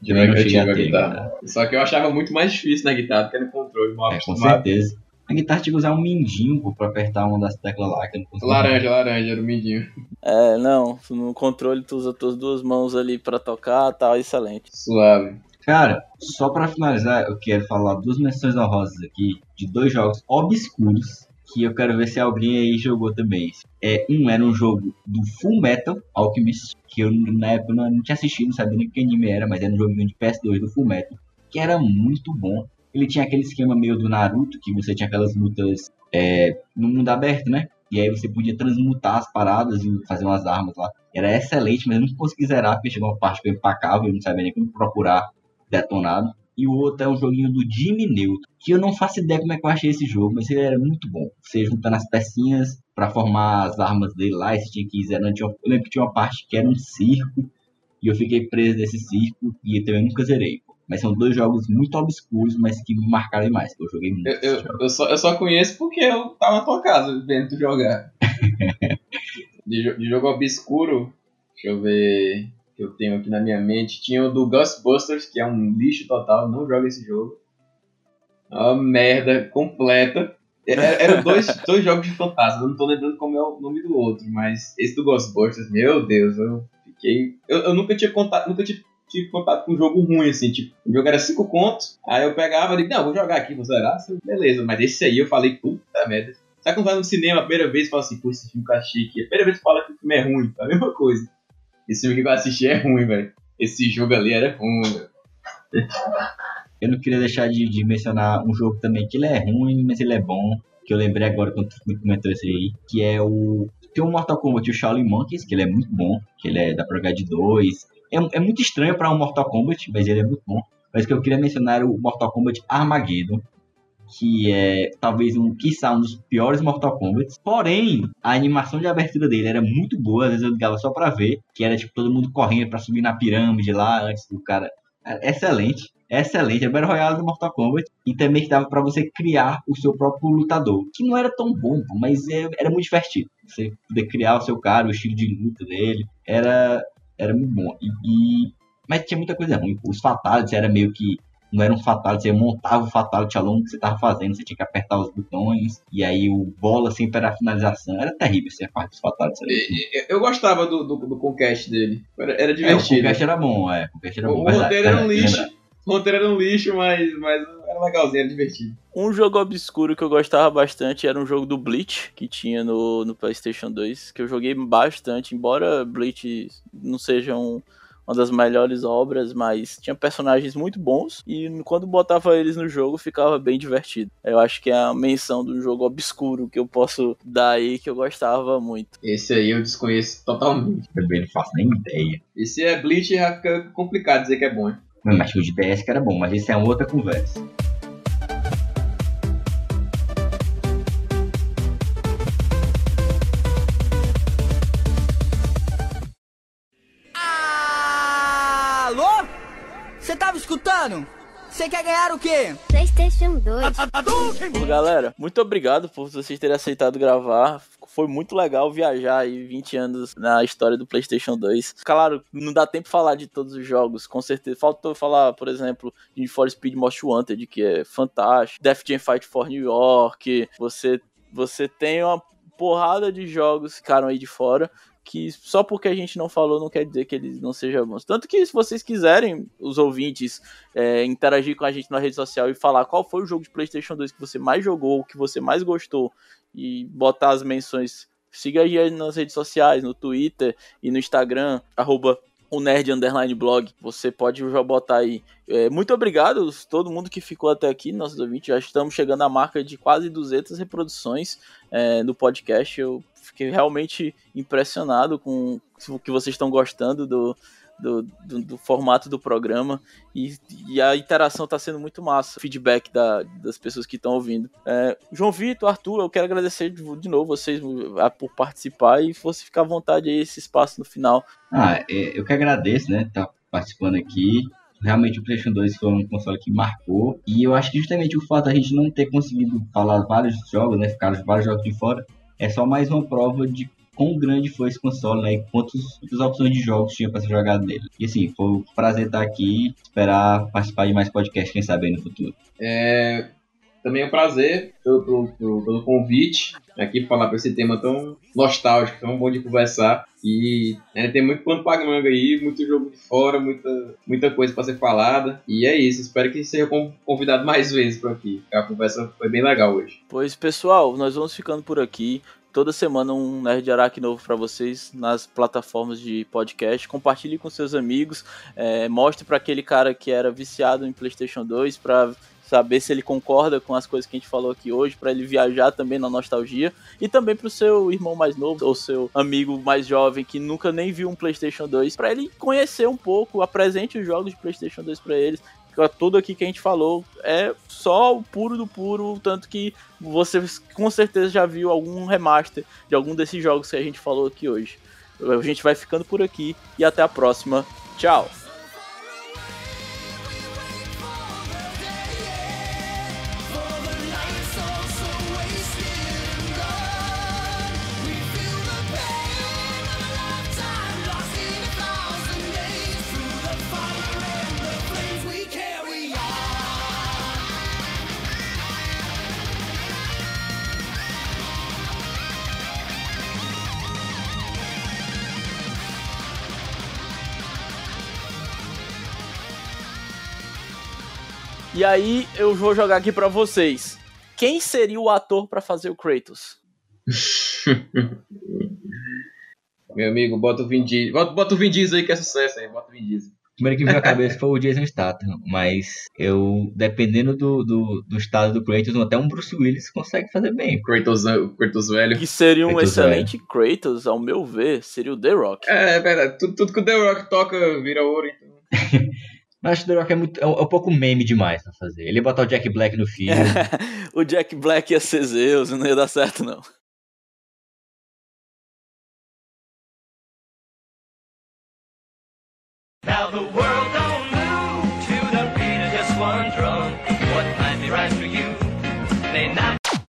De não cheguei a ter, guitarra. Só que eu achava muito mais difícil na guitarra do que no controle. É, com certeza. A guitarra tinha que usar um mindinho pô, pra apertar uma das teclas lá. Que eu não conseguia. Laranja, laranja, era o mindinho. É, não. No controle tu usa as tuas duas mãos ali pra tocar, tá excelente. Suave. Cara, só para finalizar, eu quero falar duas menções honrosas aqui de dois jogos obscuros que eu quero ver se alguém aí jogou também. É, um era um jogo do Full Metal Alchemist, que eu na época não, não tinha assistido, não sabia nem que anime era, mas era um joguinho de PS2 do Full Metal, que era muito bom. Ele tinha aquele esquema meio do Naruto, que você tinha aquelas lutas é, no mundo aberto, né? E aí você podia transmutar as paradas e fazer umas armas lá. Era excelente, mas eu não consegui zerar, porque chegou uma parte que eu empacava, eu não sabia nem como procurar detonado. E o outro é um joguinho do Jimmy Neutron, que eu não faço ideia como é que eu achei esse jogo, mas ele era muito bom. Você juntando as pecinhas para formar as armas dele lá, e você tinha que ir zerando. Eu lembro que tinha uma parte que era um circo, e eu fiquei preso nesse circo, e eu também nunca zerei. Mas são dois jogos muito obscuros, mas que me marcaram demais, eu joguei muito. Eu, eu, eu, só, eu só conheço porque eu tava na tua casa vendo tu jogar. de, de jogo obscuro, deixa eu ver que eu tenho aqui na minha mente. Tinha o do Ghostbusters, que é um lixo total, não joga esse jogo. É uma merda completa. Era, era dois, dois jogos de fantasma, eu não tô lembrando como é o nome do outro, mas esse do Ghostbusters, meu Deus, eu fiquei. Eu, eu nunca tinha contato, nunca tive, tive contato com um jogo ruim, assim, tipo, o jogo era 5 contos, aí eu pegava e não, vou jogar aqui, vou zerar, beleza, mas esse aí eu falei, puta merda. Sabe quando vai no cinema a primeira vez e fala assim, pô, esse filme tá chique, a primeira vez que fala que o filme é ruim, é a mesma coisa. Esse filme que eu assisti é ruim, velho. Esse jogo ali era ruim, velho. Eu não queria deixar de, de, mencionar um jogo também que ele é ruim, mas ele é bom. Que eu lembrei agora quando tu me comentou esse aí. Que é o. Tem o Mortal Kombat, o Shaolin Monkeys, que ele é muito bom. Que ele é da Pro de 2. É, é muito estranho para um Mortal Kombat, mas ele é muito bom. Mas que eu queria mencionar o Mortal Kombat Armageddon, que é talvez um, quiçá, um dos piores Mortal Kombat. Porém, a animação de abertura dele era muito boa, às vezes eu ligava só pra ver, que era tipo todo mundo correndo para subir na pirâmide lá antes do cara. Era excelente, excelente. É o Battle Royale do Mortal Kombat. E também que dava para você criar o seu próprio lutador, que não era tão bom, mas é, era muito divertido. Você poder criar o seu cara, o estilo de luta dele, era, era muito bom. E, e... Mas tinha muita coisa ruim. Os fatalities era meio que não era um fatality, você montava o fatality ao longo que você estava fazendo, você tinha que apertar os botões, e aí o bola sempre era a finalização, era terrível essa parte dos fatalities. Eu gostava do, do, do Conquest dele, era, era divertido. É, o Conquest era bom, é, o Conquest era o, bom. O roteiro era um lixo, o roteiro era um lixo, mas, mas era legalzinho, era divertido. Um jogo obscuro que eu gostava bastante era um jogo do Bleach, que tinha no, no PlayStation 2, que eu joguei bastante, embora Bleach não seja um uma das melhores obras, mas tinha personagens muito bons e quando botava eles no jogo ficava bem divertido. Eu acho que é a menção do jogo obscuro que eu posso dar aí que eu gostava muito. Esse aí eu desconheço totalmente. Também não faço nem ideia. Esse é Bleach já fica complicado dizer que é bom. Hein? Não, mas o de PS que era bom, mas isso é outra conversa. Você quer ganhar o quê? PlayStation 2. Bom, galera, muito obrigado por vocês terem aceitado gravar. Foi muito legal viajar aí 20 anos na história do PlayStation 2. Claro, não dá tempo de falar de todos os jogos, com certeza. Faltou falar, por exemplo, de For Speed Most Wanted, que é fantástico. Death Jam Fight for New York. Você, você tem uma porrada de jogos que ficaram aí de fora que só porque a gente não falou não quer dizer que eles não sejam bons. Tanto que se vocês quiserem, os ouvintes, é, interagir com a gente na rede social e falar qual foi o jogo de PlayStation 2 que você mais jogou, que você mais gostou, e botar as menções, siga aí nas redes sociais, no Twitter e no Instagram, arroba o Nerd Underline Blog. Você pode já botar aí. É, muito obrigado a todo mundo que ficou até aqui, nossos ouvintes. Já estamos chegando à marca de quase 200 reproduções é, no podcast. Eu fiquei realmente impressionado com o que vocês estão gostando do, do, do, do, formato do programa e, e a interação está sendo muito massa, feedback da, das pessoas que estão ouvindo. É, João Vitor, Arthur, eu quero agradecer de, de, novo vocês por participar e você ficar à vontade aí esse espaço no final. Ah, é, eu que agradeço, né, estar tá participando aqui. Realmente o PlayStation 2 foi um console que marcou. E eu acho que justamente o fato da gente não ter conseguido falar vários jogos, né? Ficaram vários jogos de fora, é só mais uma prova de quão grande foi esse console, né? E quantas, quantas opções de jogos tinha para ser jogado nele. E assim, foi um prazer estar aqui, esperar participar de mais podcasts, quem sabe aí no futuro. É, também é um prazer pelo, pelo, pelo convite aqui para falar para esse tema tão nostálgico, tão bom de conversar. E né, tem muito pano para manga aí, muito jogo de fora, muita, muita coisa para ser falada. E é isso, espero que seja convidado mais vezes por aqui. A conversa foi bem legal hoje. Pois, pessoal, nós vamos ficando por aqui toda semana um Nerd Araque novo para vocês nas plataformas de podcast. Compartilhe com seus amigos, é, mostre para aquele cara que era viciado em PlayStation 2 para saber se ele concorda com as coisas que a gente falou aqui hoje, para ele viajar também na nostalgia e também para o seu irmão mais novo ou seu amigo mais jovem que nunca nem viu um PlayStation 2, para ele conhecer um pouco, apresente os jogos de PlayStation 2 para eles. Tudo aqui que a gente falou é só o puro do puro, tanto que você com certeza já viu algum remaster de algum desses jogos que a gente falou aqui hoje. A gente vai ficando por aqui e até a próxima. Tchau! E aí eu vou jogar aqui para vocês. Quem seria o ator para fazer o Kratos? Meu amigo, bota o Vin Diesel. Bota, bota o Vin Diesel aí que é sucesso aí. Bota o Vin Diesel. O primeiro que me veio à cabeça foi o Jason Statham, mas eu, dependendo do, do, do, estado do Kratos, até um Bruce Willis consegue fazer bem. Kratos, Kratos velho. Que seria um Kratos excelente velho. Kratos, ao meu ver, seria o The Rock. É, é verdade. Tudo, tudo que o The Rock toca vira ouro, então. Mas acho que The Rock é, muito, é, um, é um pouco meme demais pra fazer. Ele ia botar o Jack Black no filme. o Jack Black ia ser Zeus, não ia dar certo, não.